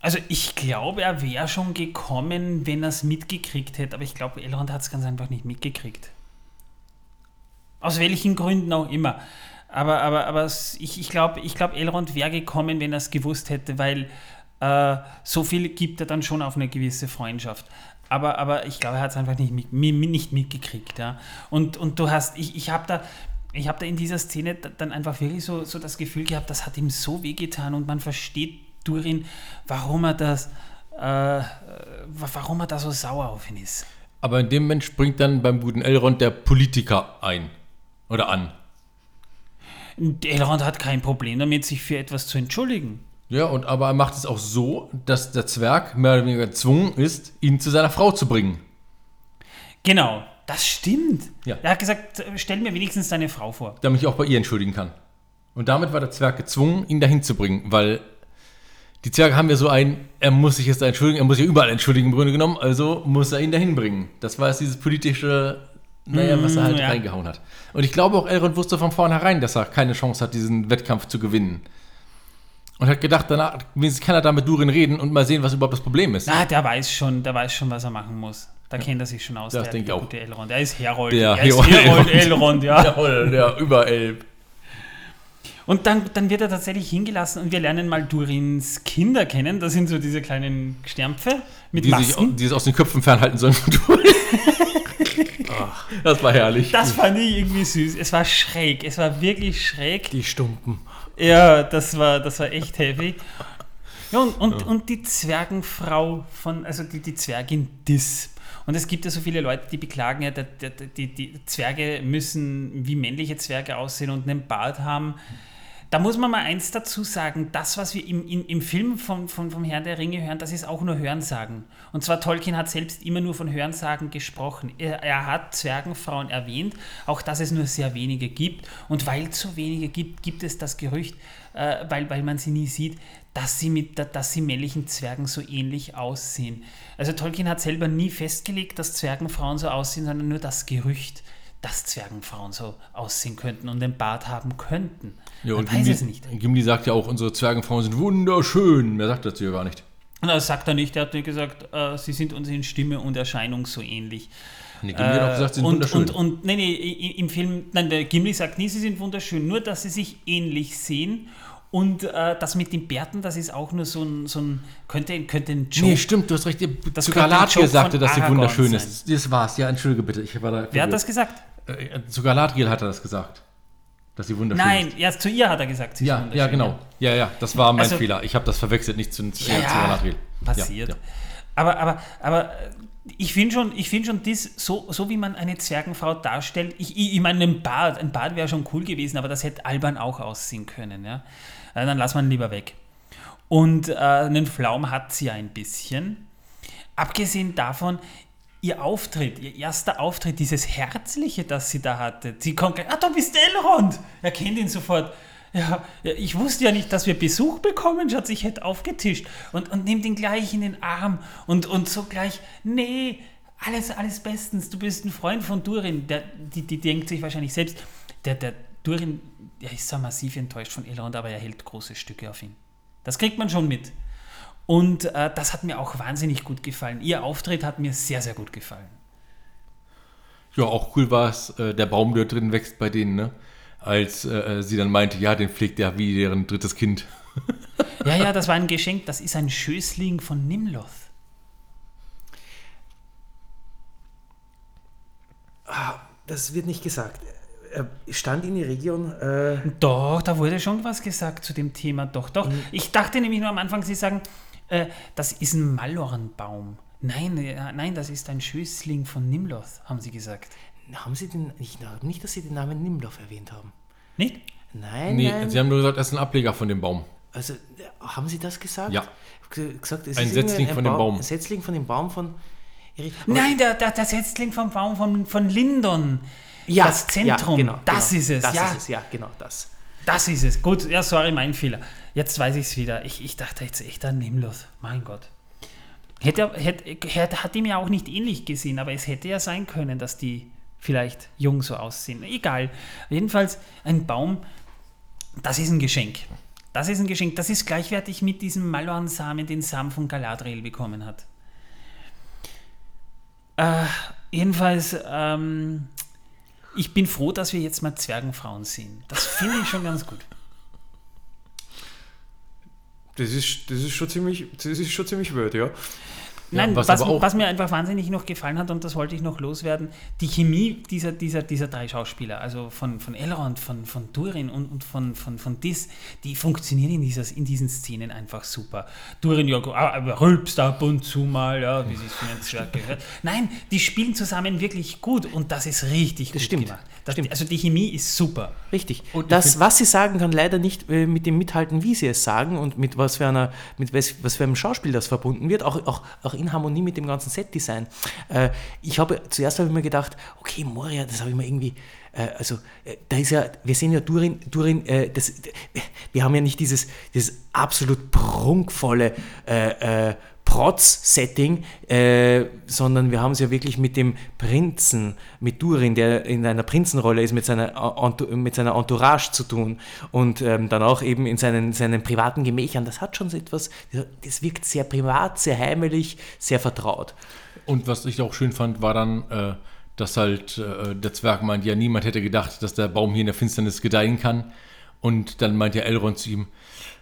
Also ich glaube, er wäre schon gekommen, wenn er es mitgekriegt hätte, aber ich glaube, Elrond hat es ganz einfach nicht mitgekriegt. Aus welchen Gründen auch immer. Aber, aber, aber ich, ich glaube, ich glaub, Elrond wäre gekommen, wenn er es gewusst hätte, weil äh, so viel gibt er dann schon auf eine gewisse Freundschaft. Aber, aber ich glaube, er hat es einfach nicht, mit, mi- mi- nicht mitgekriegt. Ja? Und, und du hast, ich, ich habe da, ich da in dieser Szene da- dann einfach wirklich so, so das Gefühl gehabt, das hat ihm so wehgetan und man versteht Durin, warum er das, äh, wa- warum er da so sauer auf ihn ist. Aber in dem Moment springt dann beim guten Elrond der Politiker ein. Oder an. Elrond hat kein Problem damit, sich für etwas zu entschuldigen. Ja, und aber er macht es auch so, dass der Zwerg mehr oder weniger gezwungen ist, ihn zu seiner Frau zu bringen. Genau, das stimmt. Ja. Er hat gesagt, stell mir wenigstens deine Frau vor. damit ich auch bei ihr entschuldigen kann. Und damit war der Zwerg gezwungen, ihn dahin zu bringen, weil die Zwerge haben ja so ein, er muss sich jetzt da entschuldigen, er muss sich überall entschuldigen im Grunde genommen, also muss er ihn dahin bringen. Das war jetzt dieses politische, naja, was er halt Mm, ja. reingehauen hat. Und ich glaube auch, Elrond wusste von vornherein, dass er keine Chance hat, diesen Wettkampf zu gewinnen. Und hat gedacht, danach kann er da mit Durin reden und mal sehen, was überhaupt das Problem ist. Na, der weiß schon, der weiß schon, was er machen muss. Da kennt er sich schon aus. Das der, denke ich der auch. gute Elrond. Er ist Herold. Der er ist Herold Herold [LAUGHS] Elrond. Ja. Jawohl, der Überelb. Und dann, dann wird er tatsächlich hingelassen und wir lernen mal Durins Kinder kennen. Das sind so diese kleinen Stärmpfe mit Die sich, Masken. die sich aus den Köpfen fernhalten sollen von Durin. [LAUGHS] Das war herrlich. Das fand ich irgendwie süß. Es war schräg. Es war wirklich schräg. Die Stumpen. Ja, das war, das war echt heavy. Ja, und, und, und die Zwergenfrau von, also die, die Zwergin Dis. Und es gibt ja so viele Leute, die beklagen ja, der, die, die Zwerge müssen wie männliche Zwerge aussehen und einen Bart haben. Da muss man mal eins dazu sagen, das, was wir im, im, im Film von, von, vom Herrn der Ringe hören, das ist auch nur Hörensagen. Und zwar Tolkien hat selbst immer nur von Hörensagen gesprochen. Er, er hat Zwergenfrauen erwähnt, auch dass es nur sehr wenige gibt. Und weil es so wenige gibt, gibt es das Gerücht, äh, weil, weil man sie nie sieht, dass sie, mit, dass sie männlichen Zwergen so ähnlich aussehen. Also Tolkien hat selber nie festgelegt, dass Zwergenfrauen so aussehen, sondern nur das Gerücht, dass Zwergenfrauen so aussehen könnten und den Bart haben könnten. Ja, und weiß Gimli, es nicht. Gimli sagt ja auch, unsere Zwergenfrauen sind wunderschön. Mehr sagt dazu ja gar nicht. Das sagt er nicht, er hat nur gesagt, äh, sie sind uns in Stimme und Erscheinung so ähnlich. Nee, Gimli hat auch gesagt, sie sind und, wunderschön. und, und, nee, nee, im Film, nein, der Gimli sagt nie, sie sind wunderschön, nur dass sie sich ähnlich sehen. Und äh, das mit den Bärten, das ist auch nur so ein, so ein könnte, könnte ein Joke. nee, stimmt, du hast recht. Das Sogar Galadriel sagte, dass sie wunderschön sein. ist. Das war's. Ja, entschuldige bitte. Ich war da Wer hat das gesagt? Äh, Zu Galadriel hat er das gesagt. Dass sie wunderschön Nein, ist. erst zu ihr hat er gesagt, sie ist Ja, wunderschön. ja, genau. Ja, ja, das war mein Also- Fehler. Ich habe das verwechselt, nicht zu, zu, Ja, zu Galadriel. passiert. Ja, ja. Aber, aber, aber äh, ich finde schon, ich find schon das, so, so wie man eine Zwergenfrau darstellt, ich, ich, ich meine, ein Bart, ein Bart wäre schon cool gewesen, aber das hätte albern auch aussehen können. Ja? Äh, Dann lass man lieber weg. Und äh, einen Flaum hat sie ein bisschen. Abgesehen davon, ihr Auftritt, ihr erster Auftritt, dieses Herzliche, das sie da hatte. Sie kommt gleich, ah, du bist Elrond. Er kennt ihn sofort. Ja, ich wusste ja nicht, dass wir Besuch bekommen, Schatz, ich hätte aufgetischt. Und, und nimmt ihn gleich in den Arm und, und so gleich, nee, alles, alles bestens, du bist ein Freund von Durin. Der, die, die denkt sich wahrscheinlich selbst, der, der Durin, der ist so massiv enttäuscht von Elrond, aber er hält große Stücke auf ihn. Das kriegt man schon mit. Und äh, das hat mir auch wahnsinnig gut gefallen. Ihr Auftritt hat mir sehr, sehr gut gefallen. Ja, auch cool war es, äh, der Baum, der drin wächst bei denen, ne? Als äh, sie dann meinte, ja, den pflegt er wie deren drittes Kind. Ja, ja, [LAUGHS] das war ein Geschenk. Das ist ein Schößling von Nimloth. Das wird nicht gesagt. äh, stand in die Region. Äh, Doch, da wurde schon was gesagt zu dem Thema. Doch, doch. Ich dachte nämlich nur am Anfang, Sie sagen, äh, das ist ein Malornbaum. Nein, äh, nein, das ist ein Schößling von Nimloth, haben Sie gesagt. haben Sie den. Ich glaube nicht, dass Sie den Namen Nimloff erwähnt haben. Nicht? Nein, Nee, nein. sie haben nur gesagt, er ist ein Ableger von dem Baum. Also, äh, haben Sie das gesagt? Ja. G- Gesagt, es Ein Setzling von dem Baum. Ein Setzling von dem Baum von. Nein, der, der, der Setzling vom Baum von, von Lindon. ja, das Zentrum. Ja, genau, das genau, ist es. Das ja, ist es, ja, genau das. das ist es. Gut, ja, sorry, mein Fehler. Jetzt weiß ich es wieder. Ich, ich dachte jetzt echt an Nimloth. Mein Gott. Hätte, hätte, hat ihm ja auch nicht ähnlich gesehen, aber es hätte ja sein können, dass die vielleicht jung so aussehen. Egal. Jedenfalls ein Baum, das ist ein Geschenk. Das ist ein Geschenk. Das ist gleichwertig mit diesem Malorn-Samen, den Sam von Galadriel bekommen hat. Äh, jedenfalls, ähm, ich bin froh, dass wir jetzt mal Zwergenfrauen sehen. Das finde ich schon ganz gut. Das ist, das ist schon ziemlich, das ist schon ziemlich wild, ja. Nein, was was, auch- was mir einfach wahnsinnig noch gefallen hat, und das wollte ich noch loswerden, die Chemie dieser, dieser, dieser drei Schauspieler, also von, von Elrond, von, von Durin und, und von, von, von Dis, die funktionieren in, dieses, in diesen Szenen einfach super. Durin ja, ah, aber rülpst ab und zu mal, ja, wie sie es Zwerg gehört. Nein, die spielen zusammen wirklich gut und das ist richtig gut stimmt, gemacht. Das. Also die Chemie ist super. Richtig. Und das, was sie sagen, kann leider nicht äh, mit dem mithalten, wie sie es sagen und mit was für, einer, mit was, was für einem Schauspiel das verbunden wird, auch, auch, auch in Harmonie mit dem ganzen Setdesign. Äh, ich habe zuerst habe ich mir gedacht, okay, Moria, das habe ich mir irgendwie, äh, also da ist ja, wir sehen ja Durin, Durin, das, wir haben ja nicht dieses, dieses absolut prunkvolle äh, äh, Protz-Setting, äh, sondern wir haben es ja wirklich mit dem Prinzen, mit Durin, der in einer Prinzenrolle ist, mit seiner, mit seiner Entourage zu tun und ähm, dann auch eben in seinen, seinen privaten Gemächern. Das hat schon so etwas, das wirkt sehr privat, sehr heimelig, sehr vertraut. Und was ich auch schön fand, war dann, äh, dass halt äh, der Zwerg meint, ja, niemand hätte gedacht, dass der Baum hier in der Finsternis gedeihen kann. Und dann meint ja Elrond zu ihm,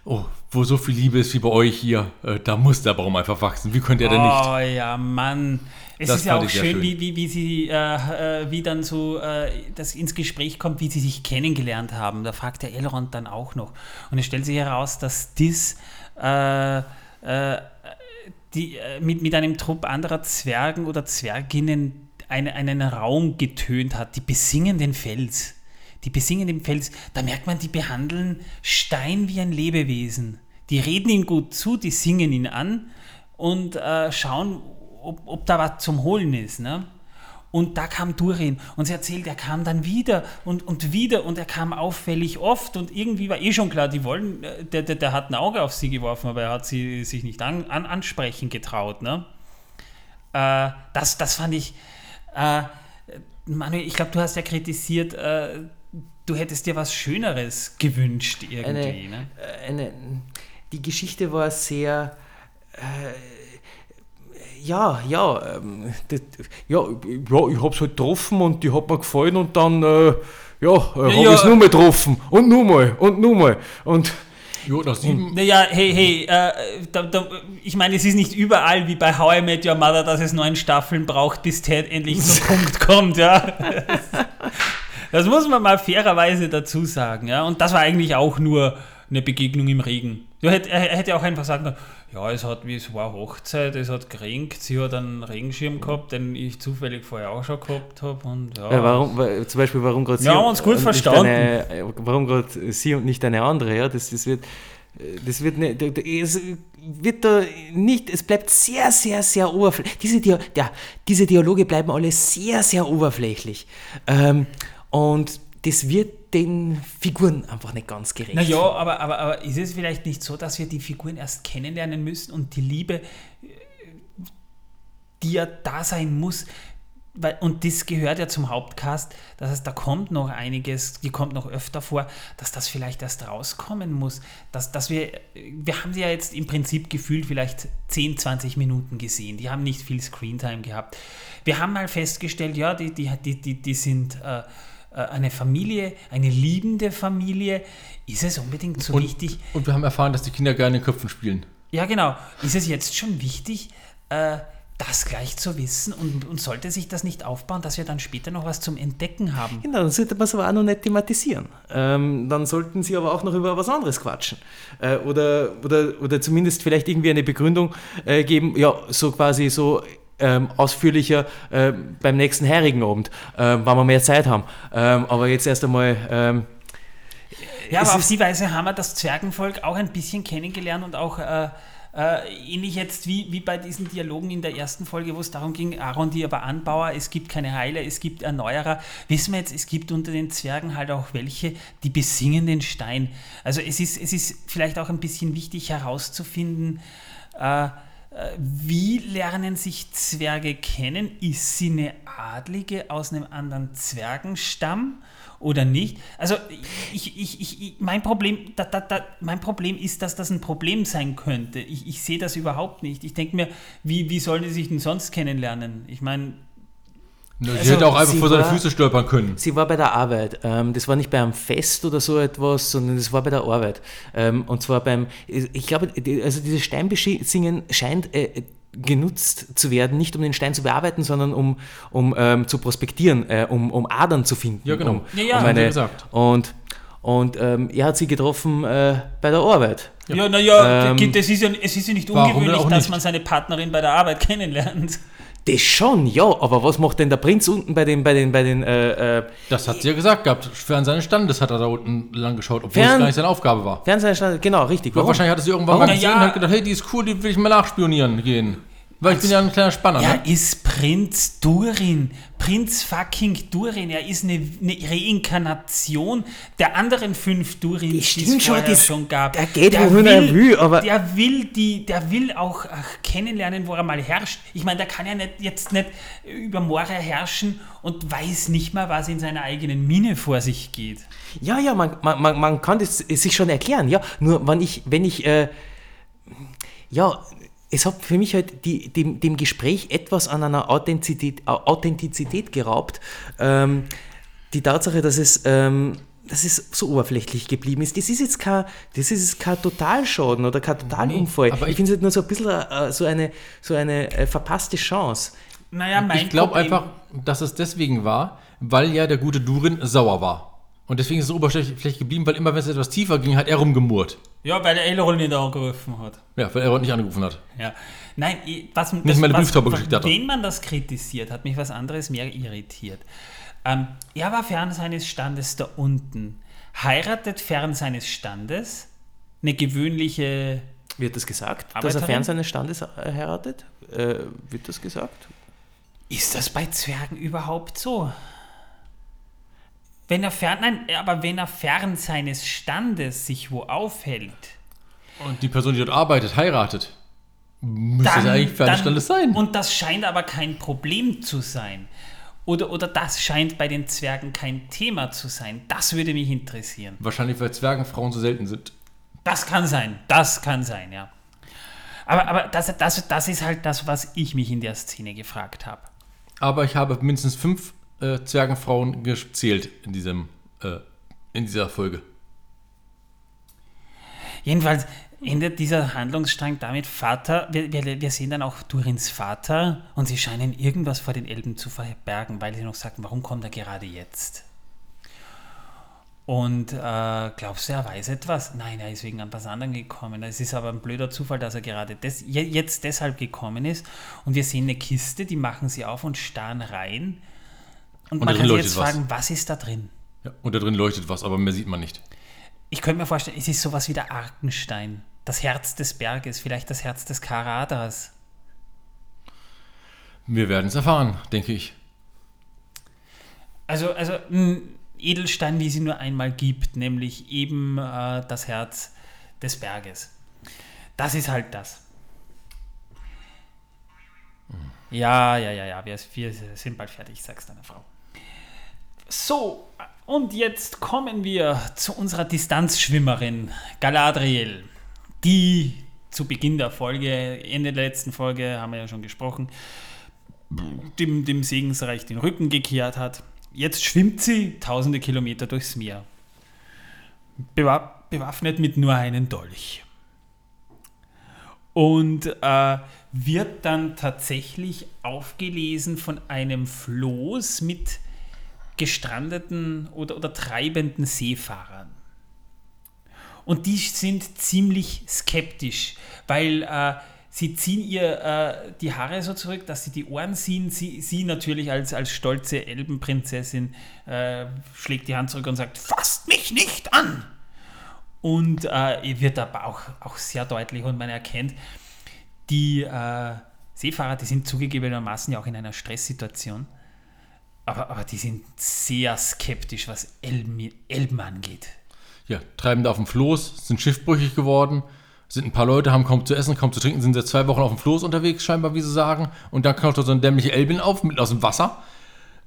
oh, wo so viel Liebe ist wie bei euch hier, äh, da muss der Baum einfach wachsen. Wie könnte er denn nicht? Oh ja, Mann. Es Das ist ja auch schön, schön. Wie, wie, wie sie, äh, äh, wie dann so äh, das ins Gespräch kommt, wie sie sich kennengelernt haben. Da fragt der Elrond dann auch noch. Und es stellt sich heraus, dass Dis äh, äh, die, äh, mit, mit einem Trupp anderer Zwergen oder Zwerginnen eine, einen Raum getönt hat. Die besingen den Fels. Die besingen den Fels. Da merkt man, die behandeln Stein wie ein Lebewesen. Die reden ihm gut zu, die singen ihn an und äh, schauen, ob, ob da was zum Holen ist. Ne? Und da kam Durin und sie erzählt, er kam dann wieder und, und wieder und er kam auffällig oft und irgendwie war eh schon klar, die wollen, äh, der, der, der hat ein Auge auf sie geworfen, aber er hat sie sich nicht an, an, ansprechen getraut. Ne? Äh, das, das fand ich, äh, Manuel, ich glaube, du hast ja kritisiert, äh, du hättest dir was Schöneres gewünscht irgendwie. Eine, ne? äh, eine, die Geschichte war sehr. Äh, ja, ja, ähm, das, ja, ja, ich hab's halt getroffen und die hat mir gefallen und dann, äh, ja, äh, hab Ja. ich's nur mal getroffen und nur mal und nur mal und Jo, nach sieben, Naja, hey, hey, äh, da, da, ich meine, es ist nicht überall wie bei How I Met Your Mother, dass es neun Staffeln braucht, bis Ted endlich zum [LAUGHS] Punkt kommt, ja. [LAUGHS] Das muss man mal fairerweise dazu sagen, ja. Und das war eigentlich auch nur eine Begegnung im Regen. Er hätte auch einfach sagen können, ja, es hat, es war Hochzeit, es hat geregnet, sie hat einen Regenschirm gehabt, den ich zufällig vorher auch schon gehabt habe und ja. äh, warum, wa- zum Beispiel, warum gerade sie Wir haben uns gut und nicht verstanden. Eine, warum gerade sie und nicht eine andere, ja, das, das wird. Das wird, ne, da- da- es wird da nicht, es bleibt sehr, sehr, sehr oberflächlich. Diese, Dia ja, diese Dialoge bleiben alle sehr, sehr oberflächlich. Ähm, und das wird den Figuren einfach nicht ganz gerecht. Naja, aber, aber, aber ist es vielleicht nicht so, dass wir die Figuren erst kennenlernen müssen und die Liebe, äh, die ja da sein muss, weil, und das gehört ja zum Hauptcast, das heißt, da kommt noch einiges, die kommt noch öfter vor, dass das vielleicht erst rauskommen muss, dass, dass wir, wir haben sie ja jetzt im Prinzip gefühlt vielleicht 10, 20 Minuten gesehen, die haben nicht viel Screentime gehabt. Wir haben mal festgestellt, ja, die, die, die, die, die sind äh, äh, eine Familie, eine liebende Familie. Ist es unbedingt so und, wichtig? und wir haben erfahren, dass die Kinder gerne in Köpfen spielen. Ja, genau. Ist es jetzt schon wichtig, äh, das gleich zu wissen und, und sollte sich das nicht aufbauen, dass wir dann später noch was zum Entdecken haben. Genau, dann sollte man es aber auch noch nicht thematisieren. Ähm, dann sollten sie aber auch noch über was anderes quatschen. Äh, oder, oder, oder zumindest vielleicht irgendwie eine Begründung äh, geben, ja, so quasi so ähm, ausführlicher äh, beim nächsten Heirigenabend, äh, wenn wir mehr Zeit haben. Ähm, aber jetzt erst einmal. Ähm, ja, aber auf die Weise haben wir das Zwergenvolk auch ein bisschen kennengelernt und auch äh, äh, ähnlich jetzt wie, wie bei diesen Dialogen in der ersten Folge, wo es darum ging, Aaron, die aber Anbauer, es gibt keine Heiler, es gibt Erneuerer. Wissen wir jetzt, es gibt unter den Zwergen halt auch welche, die besingen den Stein. Also es ist, es ist vielleicht auch ein bisschen wichtig herauszufinden, äh, wie lernen sich Zwerge kennen? Ist sie eine Adlige aus einem anderen Zwergenstamm oder nicht? Also ich, ich, ich, mein, Problem, da, da, da, mein Problem ist, dass das ein Problem sein könnte. Ich, ich sehe das überhaupt nicht. Ich denke mir, wie, wie sollen die sich denn sonst kennenlernen? Ich meine, Sie Also, hätte auch einfach vor seine Füße stolpern können. Sie war bei der Arbeit. Ähm, das war nicht bei einem Fest oder so etwas, sondern das war bei der Arbeit. Ähm, und zwar beim, ich glaube, also dieses Steinbesingen scheint äh, genutzt zu werden, nicht um den Stein zu bearbeiten, sondern um, um ähm, zu prospektieren, äh, um, um Adern zu finden. Ja, genau. Um, Ja, ja. um eine, gesagt. Und, und ähm, er hat sie getroffen äh, bei der Arbeit. ja, naja, Ähm, das ist ja, es ist ja nicht ungewöhnlich, dass nicht? man seine Partnerin bei der Arbeit [LAUGHS] kennenlernt. Das schon, ja, aber was macht denn der Prinz unten bei den, bei den, bei den, äh, äh, Das hat sie ja gesagt gehabt. Fern seines Standes hat er da unten lang geschaut, obwohl Fern- es gar nicht seine Aufgabe war. Fernsehstand, genau, richtig. Aber wahrscheinlich hat er sie irgendwann Warum? mal gesehen Na und ja. hat gedacht, hey, die ist cool, die will ich mal nachspionieren gehen. Weil ich bin ja ein kleiner Spanner, Er ne? ist Prinz Durin. Prinz fucking Durin. Er ist eine, eine Reinkarnation der anderen fünf Durins, die es schon, vorher das- schon gab. der geht, wohin er will, aber- Der will, die, der will auch ach, kennenlernen, wo er mal herrscht. Ich meine, der kann ja nicht, jetzt nicht über Moria herrschen und weiß nicht mal, was in seiner eigenen Mine vor sich geht. Ja, ja, man, man, man, man kann das sich schon erklären, ja. Nur wenn ich, wenn ich, äh, ja, es hat für mich halt die, dem, dem Gespräch etwas an einer Authentizität, Au- Authentizität geraubt. Ähm, die Tatsache, dass es, ähm, dass es so oberflächlich geblieben ist, das ist jetzt kein, das ist jetzt kein Totalschaden oder kein Totalunfall. aber ich finde es halt nur so ein bisschen äh, so eine, so eine äh, verpasste Chance. Naja, mein Ich glaube einfach, dass es deswegen war, weil ja der gute Durin sauer war. Und deswegen ist es so oberflächlich geblieben, weil immer wenn es etwas tiefer ging, hat er rumgemurrt. Ja, weil der Elrond nicht angerufen hat. Ja, weil er nicht angerufen hat. Ja. Nein, ich- was, Nicht das, mal eine was, Brieftaube geschickt hat. Wenn man das kritisiert, hat mich was anderes mehr irritiert. Ähm, er war fern seines Standes da unten. Heiratet fern seines Standes eine gewöhnliche. Wird das gesagt, dass er Arbeiterin? fern seines Standes äh, heiratet? Äh, wird das gesagt? Ist das bei Zwergen überhaupt so? Wenn er fern, nein, aber wenn er fern seines Standes sich wo aufhält, Und die Person, die dort arbeitet, heiratet. Müsste es eigentlich für dann, Standes sein. Und das scheint aber kein Problem zu sein. Oder, oder das scheint bei den Zwergen kein Thema zu sein. Das würde mich interessieren. Wahrscheinlich, weil Zwergenfrauen so selten sind. Das kann sein. Das kann sein, ja. Aber, aber das, das, das ist halt das, was ich mich in der Szene gefragt habe. Aber ich habe mindestens fünf äh, Zwergenfrauen gezählt in, diesem, äh, in dieser Folge. Jedenfalls endet dieser Handlungsstrang damit, Vater, wir, wir, wir sehen dann auch Durins Vater und sie scheinen irgendwas vor den Elben zu verbergen, weil sie noch sagten, warum kommt er gerade jetzt? Und äh, glaubst du, er weiß etwas? Nein, er ist wegen etwas anderem gekommen. Es ist aber ein blöder Zufall, dass er gerade des, je- jetzt deshalb gekommen ist. Und wir sehen eine Kiste, die machen sie auf und starren rein. Und, Und man kann sich jetzt leuchtet was. fragen, was ist da drin? Ja, und da drin leuchtet was, aber mehr sieht man nicht. Ich könnte mir vorstellen, es ist sowas wie der Arkenstein. Das Herz des Berges, vielleicht das Herz des Karadas. Wir werden es erfahren, denke ich. Also, also ein Edelstein, wie sie nur einmal gibt, nämlich eben äh, das Herz des Berges. Das ist halt das. Ja, ja, ja, ja, wir, wir sind bald fertig, sag's deiner Frau. So, und jetzt kommen wir zu unserer Distanzschwimmerin Galadriel, die zu Beginn der Folge, Ende der letzten Folge, haben wir ja schon gesprochen, dem, dem Segensreich den Rücken gekehrt hat. Jetzt schwimmt sie tausende Kilometer durchs Meer. Bewa bewaffnet mit nur einem Dolch. und äh, wird dann tatsächlich aufgelesen von einem Floß mit gestrandeten oder, oder treibenden Seefahrern. Und die sind ziemlich skeptisch, weil äh, sie ziehen ihr äh, die Haare so zurück, dass sie die Ohren ziehen. Sie, sie natürlich als, als stolze Elbenprinzessin äh, schlägt die Hand zurück und sagt, fasst mich nicht an! Und äh, wird aber auch, auch sehr deutlich und man erkennt, die äh, Seefahrer, die sind zugegebenermaßen ja auch in einer Stresssituation, aber, aber die sind sehr skeptisch, was Elben, Elben angeht. Ja, treiben da auf dem Floß, sind schiffbrüchig geworden, sind ein paar Leute, haben kaum zu essen, kaum zu trinken, sind seit zwei Wochen auf dem Floß unterwegs, scheinbar, wie sie sagen. Und dann kommt da so eine dämliche Elbin auf, mitten aus dem Wasser.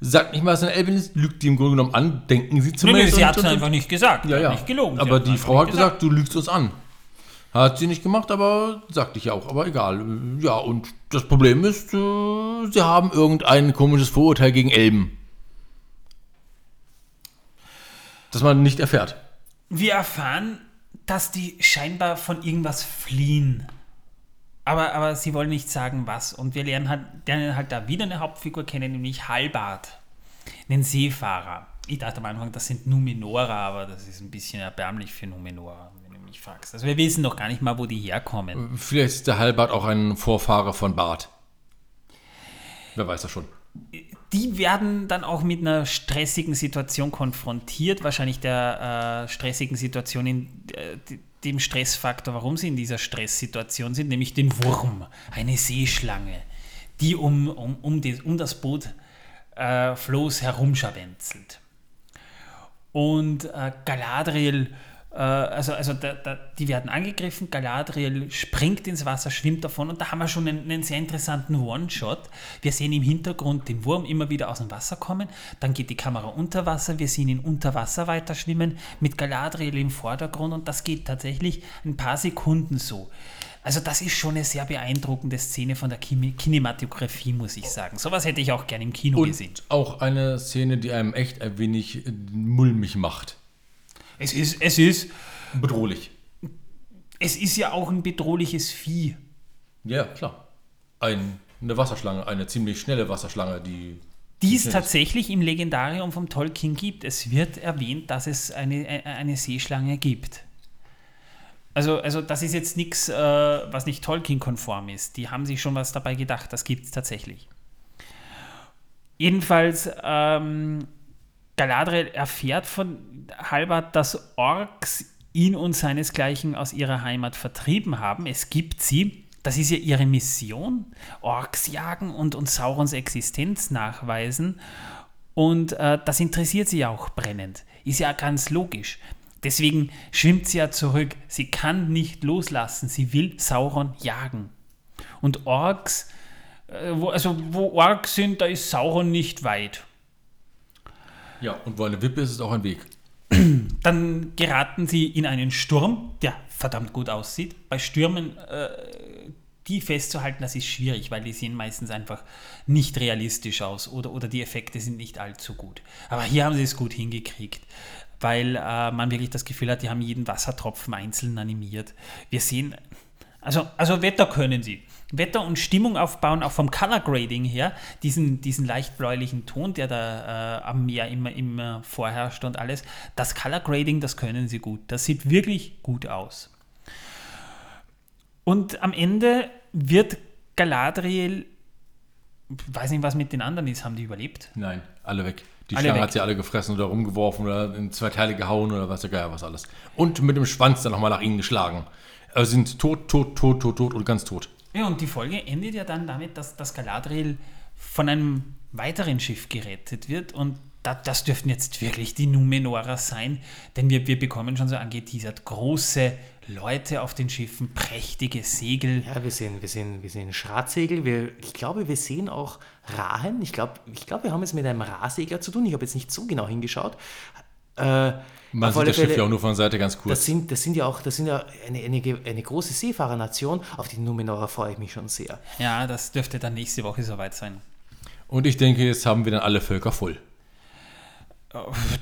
Sagt nicht mal, was eine Elbin ist, lügt die im Grunde genommen an, denken sie zumindest. Nee, nee, sie hat es einfach nicht gesagt, Ja, ja. nicht gelogen. Aber die Frau hat nicht gesagt, du lügst uns an. Hat sie nicht gemacht, aber sagte ich ja auch. Aber egal. Ja, und das Problem ist, äh, sie haben irgendein komisches Vorurteil gegen Elben. Das man nicht erfährt. Wir erfahren, dass die scheinbar von irgendwas fliehen. Aber, aber sie wollen nicht sagen, was. Und wir lernen halt, lernen halt da wieder eine Hauptfigur kennen, nämlich Halbart, einen Seefahrer. Ich dachte am Anfang, das sind Numenora, aber das ist ein bisschen erbärmlich für Numenora, mich fragst. Also wir wissen noch gar nicht mal, wo die herkommen. Vielleicht ist der Halbart auch ein Vorfahre von Bart. Wer weiß das schon. Die werden dann auch mit einer stressigen Situation konfrontiert, wahrscheinlich der äh, stressigen Situation, in äh, dem Stressfaktor, warum sie in dieser Stresssituation sind, nämlich den Wurm, eine Seeschlange, die um, um, um, die, um das Boot äh, Floß herumscharwenzelt. Und äh, Galadriel, also, also da, da, die werden angegriffen, Galadriel springt ins Wasser, schwimmt davon und da haben wir schon einen, einen sehr interessanten One-Shot. Wir sehen im Hintergrund den Wurm immer wieder aus dem Wasser kommen, dann geht die Kamera unter Wasser, wir sehen ihn unter Wasser weiter schwimmen, mit Galadriel im Vordergrund und das geht tatsächlich ein paar Sekunden so. Also das ist schon eine sehr beeindruckende Szene von der Kine- Kinematografie, muss ich sagen. Sowas hätte ich auch gerne im Kino gesehen. Und auch eine Szene, die einem echt ein wenig äh, mulmig macht. Es ist, es ist, Bedrohlich. es ist ja auch ein bedrohliches Vieh. Ja, klar. Ein, eine Wasserschlange, eine ziemlich schnelle Wasserschlange, die. Die es ist. tatsächlich im Legendarium vom Tolkien gibt. Es wird erwähnt, dass es eine, eine- eine Seeschlange gibt. Also, also das ist jetzt nichts, äh, was nicht Tolkien-konform ist. Die haben sich schon was dabei gedacht. Das gibt es tatsächlich. Jedenfalls, ähm, Galadriel erfährt von Halbert, dass Orks ihn und seinesgleichen aus ihrer Heimat vertrieben haben. Es gibt sie. Das ist ja ihre Mission. Orks jagen und, und Saurons Existenz nachweisen. Und äh, das interessiert sie ja auch brennend. Ist ja ganz logisch. Deswegen schwimmt sie ja zurück. Sie kann nicht loslassen. Sie will Sauron jagen. Und Orks, äh, wo, also wo Orks sind, da ist Sauron nicht weit. Ja, und wo eine Wippe ist, ist auch ein Weg. [CLEARS THROAT] Dann geraten sie in einen Sturm, der verdammt gut aussieht. Bei Stürmen, äh, die festzuhalten, das ist schwierig, weil die sehen meistens einfach nicht realistisch aus oder, oder die Effekte sind nicht allzu gut. Aber hier haben sie es gut hingekriegt, weil äh, man wirklich das Gefühl hat, die haben jeden Wassertropfen einzeln animiert. Wir sehen, also, also Wetter können sie. Wetter und Stimmung aufbauen, auch vom Color Grading her, diesen, diesen leicht bläulichen Ton, der da äh, am Meer immer, immer vorherrscht und alles, das Color Grading, das können sie gut. Das sieht wirklich gut aus. Und am Ende wird Galadriel, weiß nicht, was mit den anderen ist, haben die überlebt? Nein, alle weg. Die Alle Schlange weg. hat sie alle gefressen oder rumgeworfen oder in zwei Teile gehauen oder was der Geier was alles. Und mit dem Schwanz dann nochmal nach ihnen geschlagen. Also sind tot, tot, tot, tot, tot und ganz tot. Ja, und die Folge endet ja dann damit, dass, dass Galadriel von einem weiteren Schiff gerettet wird und da, das dürften jetzt wirklich die Numenora sein, denn wir, wir bekommen schon so angeteasert große Leute auf den Schiffen, prächtige Segel. Ja, wir sehen, wir sehen, wir sehen Schratsegel. Wir, ich glaube, wir sehen auch Rahen. Ich glaube, ich glaube, wir haben es mit einem Rahsegler zu tun. Ich habe jetzt nicht so genau hingeschaut. Äh, Man sieht das Schiff ja auch nur von der Seite ganz kurz. Das sind, das sind ja auch, das sind ja eine, eine, eine große Seefahrernation. Auf die Numenora freue ich mich schon sehr. Ja, das dürfte dann nächste Woche soweit sein. Und ich denke, jetzt haben wir dann alle Völker voll.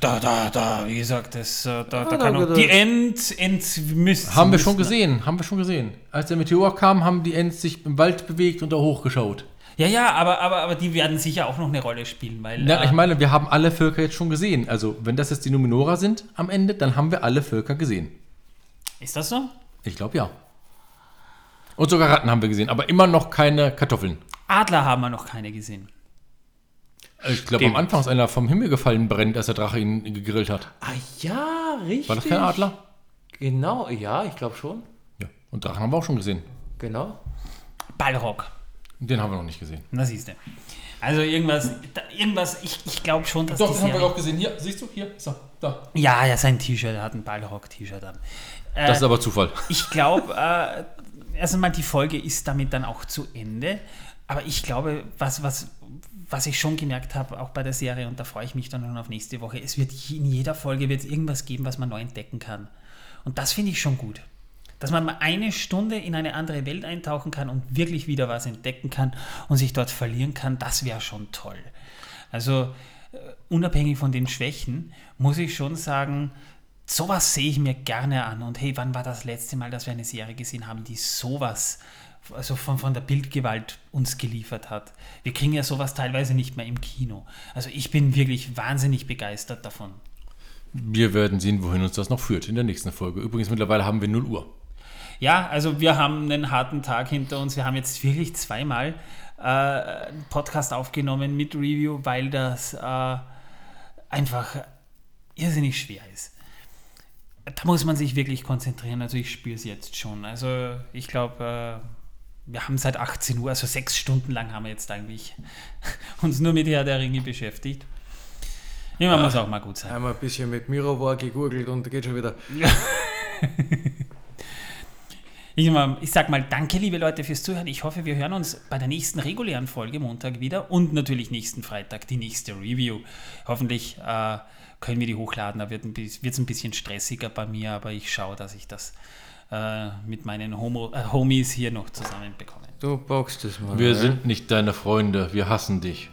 Da, da, da, wie gesagt, das, äh, da, da da kann auch die er- Ent, Ent müssen, Haben wir schon gesehen, haben wir schon gesehen. Als der Meteor kam, haben die Ents sich im Wald bewegt und da hochgeschaut. Ja, ja, aber, aber, aber die werden sicher auch noch eine Rolle spielen, weil. Ja, äh, ich meine, wir haben alle Völker jetzt schon gesehen. Also, wenn das jetzt die Numenora sind am Ende, dann haben wir alle Völker gesehen. ist das so? Ich glaube ja. Und sogar Ratten haben wir gesehen, aber immer noch keine Kartoffeln. Adler haben wir noch keine gesehen. Ich glaube, am Anfang ist einer vom Himmel gefallen brennt, als der Drache ihn gegrillt hat. Ah ja, richtig. War das kein Adler? Genau, ja, ich glaube schon. Ja. Und Drachen haben wir auch schon gesehen. Genau. Ballrock. Den haben wir noch nicht gesehen. Na siehst du. Also irgendwas, da, irgendwas, ich, ich glaube schon, dass Doch, das haben wir Serie- auch gesehen. Hier, siehst du? Hier, so, da. Ja, ja, sein T-Shirt, er hat ein Ballrock-T-Shirt an. Äh, Das ist aber Zufall. [LAUGHS] ich glaube, äh, erst einmal die Folge ist damit dann auch zu Ende. Aber ich glaube, was, was, was ich schon gemerkt habe, auch bei der Serie, und da freue ich mich dann schon auf nächste Woche, es wird in jeder Folge wird irgendwas geben, was man neu entdecken kann. Und das finde ich schon gut. Dass man mal eine Stunde in eine andere Welt eintauchen kann und wirklich wieder was entdecken kann und sich dort verlieren kann, das wäre schon toll. Also äh, unabhängig von den Schwächen, muss ich schon sagen, sowas sehe ich mir gerne an. Und hey, wann war das letzte Mal, dass wir eine Serie gesehen haben, die sowas, also von, von der Bildgewalt uns geliefert hat? Wir kriegen ja sowas teilweise nicht mehr im Kino. Also ich bin wirklich wahnsinnig begeistert davon. Wir werden sehen, wohin uns das noch führt in der nächsten Folge. Übrigens, mittlerweile haben wir 0 Uhr. Ja, also wir haben einen harten Tag hinter uns. Wir haben jetzt wirklich zweimal äh, einen Podcast aufgenommen mit Review, weil das äh, einfach irrsinnig schwer ist. Da muss man sich wirklich konzentrieren. Also ich spüre es jetzt schon. Also ich glaube, äh, wir haben seit 18 Uhr, also sechs Stunden lang haben wir jetzt eigentlich [LAUGHS] uns nur mit Herr der Ringe beschäftigt. Immer muss auch mal gut sein. Einmal ein bisschen mit Mirovar gegoogelt und geht schon wieder. [LAUGHS] Ich, ich sag mal danke, liebe Leute, fürs Zuhören. Ich hoffe, wir hören uns bei der nächsten regulären Folge Montag wieder und natürlich nächsten Freitag die nächste Review. Hoffentlich äh, können wir die hochladen. Da wird es ein bisschen stressiger bei mir, aber ich schaue, dass ich das äh, mit meinen Homo, äh, Homies hier noch zusammenbekomme. Du boxst es mal. Wir ne? sind nicht deine Freunde, wir hassen dich.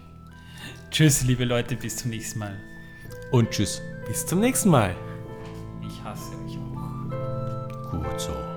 Tschüss, liebe Leute, bis zum nächsten Mal. Und tschüss. Bis zum nächsten Mal. Ich hasse euch auch. Gut so.